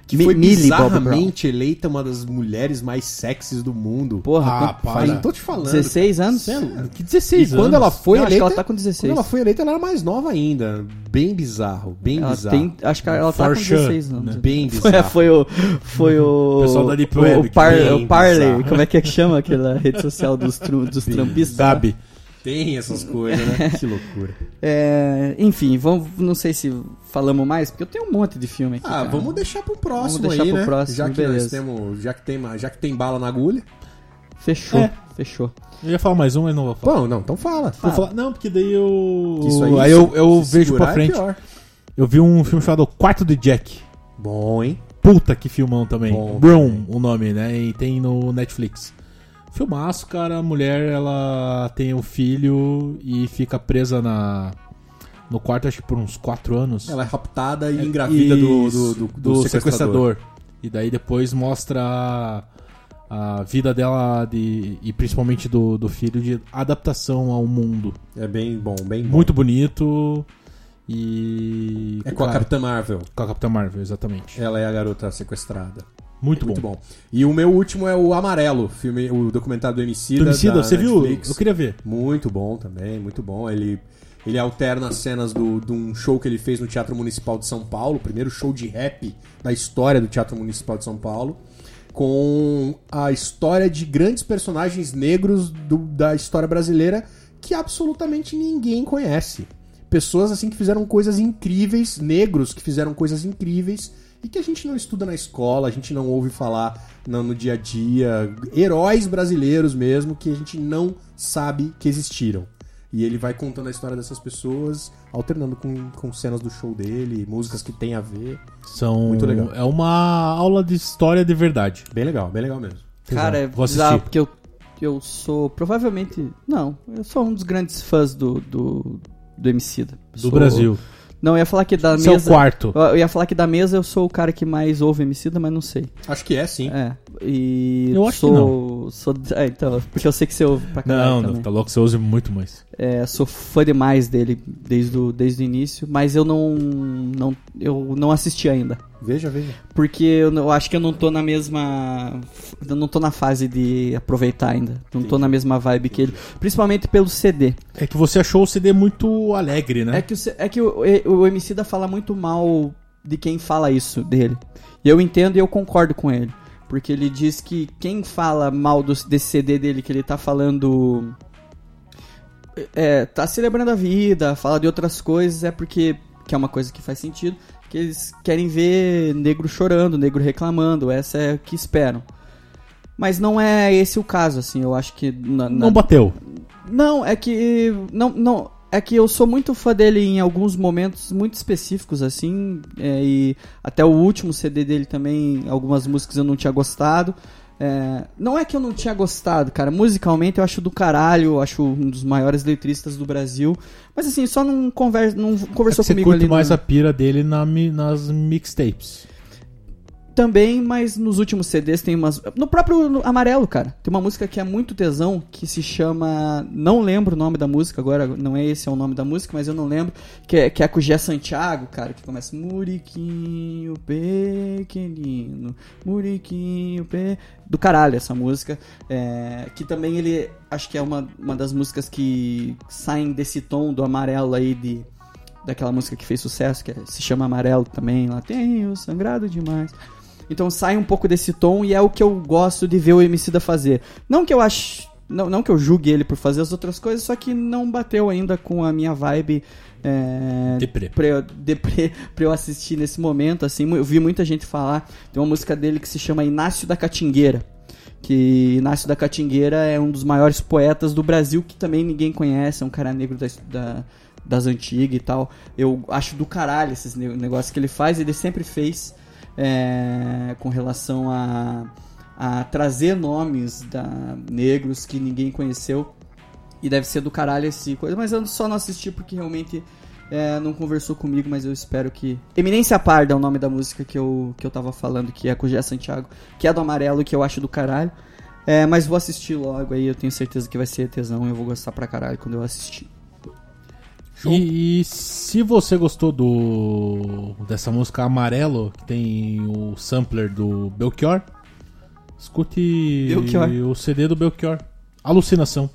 Que Mi- foi Millie bizarramente eleita uma das mulheres mais sexys do mundo. Porra, Ah, quanto- para. faz Não tô te falando. 16 anos? Sério? Que 16 E quando anos. ela foi Eu acho que eleita, ela tá com 16. Quando ela foi eleita, ela era mais nova ainda. Bem bizarro, bem Ela bizarro. tem, acho que ela tá com sure, 16 anos. né? Bem Foi, bizarro. foi o. Foi o. Pessoal da Deep o, Web, o, que par, bem o Parley, como é que é que chama aquela rede social dos, tru, dos trampistas? lá? Gabi. Tem essas coisas, né? que loucura. É, enfim, vamos, não sei se falamos mais, porque eu tenho um monte de filme aqui. Ah, cara. vamos deixar pro próximo Vamos deixar aí, pro né? próximo, já que beleza. nós temos, já que tem, já que tem bala na agulha. Fechou, É. fechou. Eu ia falar mais um, mas não vou falar. Bom, não, então fala. Vou falar- Não, porque daí eu. Que isso aí, eu, eu se vejo pra é frente. pior. eu vi um filme chamado Quarto de Jack. Bom, hein? Puta que filmão também. Bom Broom, também. o nome, né? E tem no Netflix. Filmaço, cara. A mulher, ela tem um filho e fica presa na no quarto, acho que por uns 4 anos. Ela é raptada e engravida do, do, do, do sequestrador. E daí depois mostra a, a vida dela de, e principalmente do, do filho de adaptação ao mundo. É bem bom, bem bom. Muito bonito. E. É com a Capitã Marvel. com a Capitã Marvel, exatamente. Ela é a garota sequestrada. Muito, Muito bom. bom. E o meu último é o Amarelo, filme, o documentário do Emicida. Do Homicida, da você viu? Netflix. Eu queria ver. Muito bom também, muito bom. Ele, ele alterna as cenas do, de um show que ele fez no Teatro Municipal de São Paulo, o primeiro show de rap da história do Teatro Municipal de São Paulo, com a história de grandes personagens negros do- da história brasileira que absolutamente ninguém conhece. Pessoas assim que fizeram coisas incríveis, negros que fizeram coisas incríveis e que a gente não estuda na escola, a gente não ouve falar no, no dia a dia. Heróis brasileiros mesmo que a gente não sabe que existiram. E ele vai contando a história dessas pessoas, alternando com, com cenas do show dele, músicas que tem a ver. São, Muito legal. É uma aula de história de verdade. Bem legal, bem legal mesmo. Cara, é Vou assistir. bizarro, porque eu, eu sou provavelmente. Não, eu sou um dos grandes fãs do, do, do Emicida. Do Sou- Brasil. Não, eu ia falar que da o mesa. quarto. Eu ia falar que da mesa eu sou o cara que mais ouve Emicida, mas não sei. Acho que é, sim. É. E. Eu acho que sou, Sou, é, então, porque eu sei que você ouve pra caralho. Não, também. não, tá louco, você usa muito mais. É, sou fã demais dele desde o, desde o início, mas eu não, não, eu não assisti ainda. Veja, veja. Porque eu, eu acho que eu não tô na mesma. Eu não tô na fase de aproveitar ainda. Não tô na mesma vibe que ele. Principalmente pelo CD. É que você achou o CD muito alegre, né? É que, o, é que o, o Emicida fala muito mal de quem fala isso dele. E eu entendo e eu concordo com ele. Porque ele diz que quem fala mal do, desse CD dele, que ele tá falando. É, tá celebrando a vida, fala de outras coisas, é porque. Que é uma coisa que faz sentido. Que eles querem ver negro chorando, negro reclamando. Essa é o que esperam. Mas não é esse o caso, assim. Eu acho que. na- na- Não bateu. não, é que. Não, não. É que eu sou muito fã dele em alguns momentos muito específicos, assim. é, e até o último CD dele também, algumas músicas eu não tinha gostado. É, não é que eu não tinha gostado, cara. Musicalmente eu acho do caralho, eu acho um dos maiores letristas do Brasil. Mas assim, só não, conversa, não É conversou você comigo curte ali. mais a pira dele na nas mixtapes. Também, mas nos últimos CDs tem umas. No próprio Amarelo, cara. Tem uma música que é muito tesão, que se chama. Não lembro o nome da música agora, não é esse é o nome da música, mas eu não lembro. Que é, que é com o Gé Santiago, cara, que começa. Muriquinho pequenino, Muriquinho pe... Do caralho essa música. É, que também ele. Acho que é uma, uma das músicas que saem desse tom do amarelo aí de daquela música que fez sucesso, que é, se chama Amarelo também, lá tenho sangrado demais. Então sai um pouco desse tom e é o que eu gosto de ver o MC da fazer. Não que eu acho, não, não que eu julgue ele por fazer as outras coisas, só que não bateu ainda com a minha vibe é, deprê. Pra, deprê, pra eu assistir nesse momento, assim, eu vi muita gente falar, tem uma música dele que se chama Inácio da Catingueira, que Inácio da Catingueira é um dos maiores poetas do Brasil, que também ninguém conhece, é um cara negro da, da das antigas e tal. Eu acho do caralho esses negócios que ele faz, ele sempre fez é, com relação a, a trazer nomes da, negros que ninguém conheceu. E deve ser do caralho esse coisa, mas eu só não assisti porque realmente é, não conversou comigo, mas eu espero que. Eminência Parda é o nome da música que eu, que eu tava falando, que é com o Gé Santiago, que é do amarelo, que eu acho do caralho. É, mas vou assistir logo aí, eu tenho certeza que vai ser tesão, eu vou gostar pra caralho quando eu assistir. E, e, se você gostou do dessa música Amarelo, que tem o sampler do Belchior, escute Belchior. o CD do Belchior. Alucinação.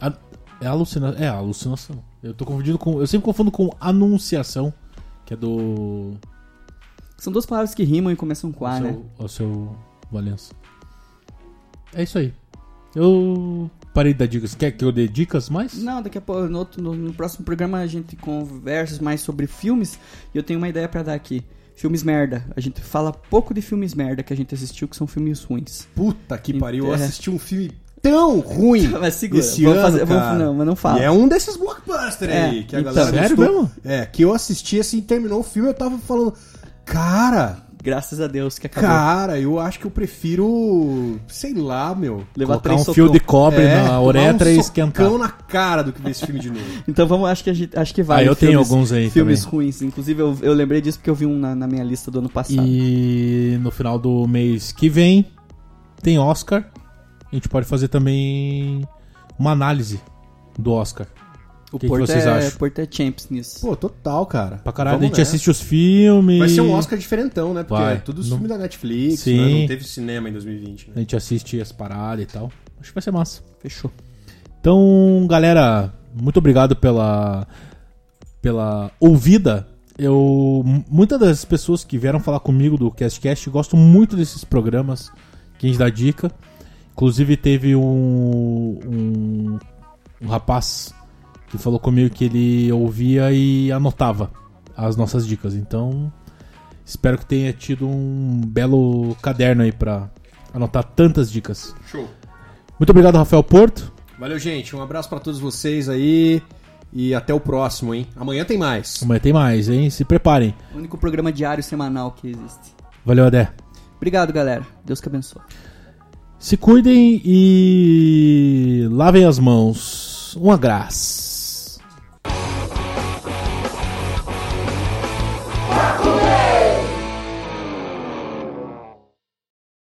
A, é alucina, é alucinação. Eu tô confundindo com, eu sempre confundo com Anunciação, que é do São duas palavras que rimam e começam com A, o né? Seu, o seu Valença. É isso aí. Eu parei de dar dicas. Quer que eu dê dicas mais? Não, daqui a pouco, no, outro, no, no próximo programa a gente conversa mais sobre filmes e eu tenho uma ideia para dar aqui. Filmes merda. A gente fala pouco de filmes merda que a gente assistiu, que são filmes ruins. Puta que pariu, eu é. assisti um filme tão ruim mas segura, esse ano, fazer, vamos, não, mas não fala. E é um desses blockbusters é, aí que a então, galera Sério mesmo? É, que eu assisti assim, terminou o filme, eu tava falando, cara, Graças a Deus que acabou. Cara, eu acho que eu prefiro, sei lá, meu. Levar Colocar um fio de cobre é, na uretra um e esquentar. na cara do que ver esse filme de novo. então vamos, acho que, gente, acho que vai. Ah, eu filmes, tenho alguns aí Filmes também. ruins. Inclusive eu, eu lembrei disso porque eu vi um na, na minha lista do ano passado. E no final do mês que vem tem Oscar. A gente pode fazer também uma análise do Oscar. O que, que vocês é, acham? Porto é champs nisso. Pô, total, cara. Pra caralho, Vamos a gente nessa. assiste os filmes. Vai ser um Oscar diferentão, né? Porque Vai. é tudo filme da Netflix, Sim. Né? Não teve cinema em 2020, né? A gente assiste as paradas e tal. Acho que vai ser massa. Fechou. Então, galera, muito obrigado pela pela ouvida. Eu muitas das pessoas que vieram falar comigo do CastCast gostam muito desses programas que a gente dá dica. Inclusive teve um, um, um rapaz que falou comigo que ele ouvia e anotava as nossas dicas. Então, espero que tenha tido um belo caderno aí para anotar tantas dicas. Show. Muito obrigado, Rafael Porto. Valeu, gente. Um abraço para todos vocês aí. E até o próximo, hein? Amanhã tem mais. Amanhã tem mais, hein? Se preparem. O único programa diário semanal que existe. Valeu, Adé. Obrigado, galera. Deus que abençoe. Se cuidem e lavem as mãos. Uma graça.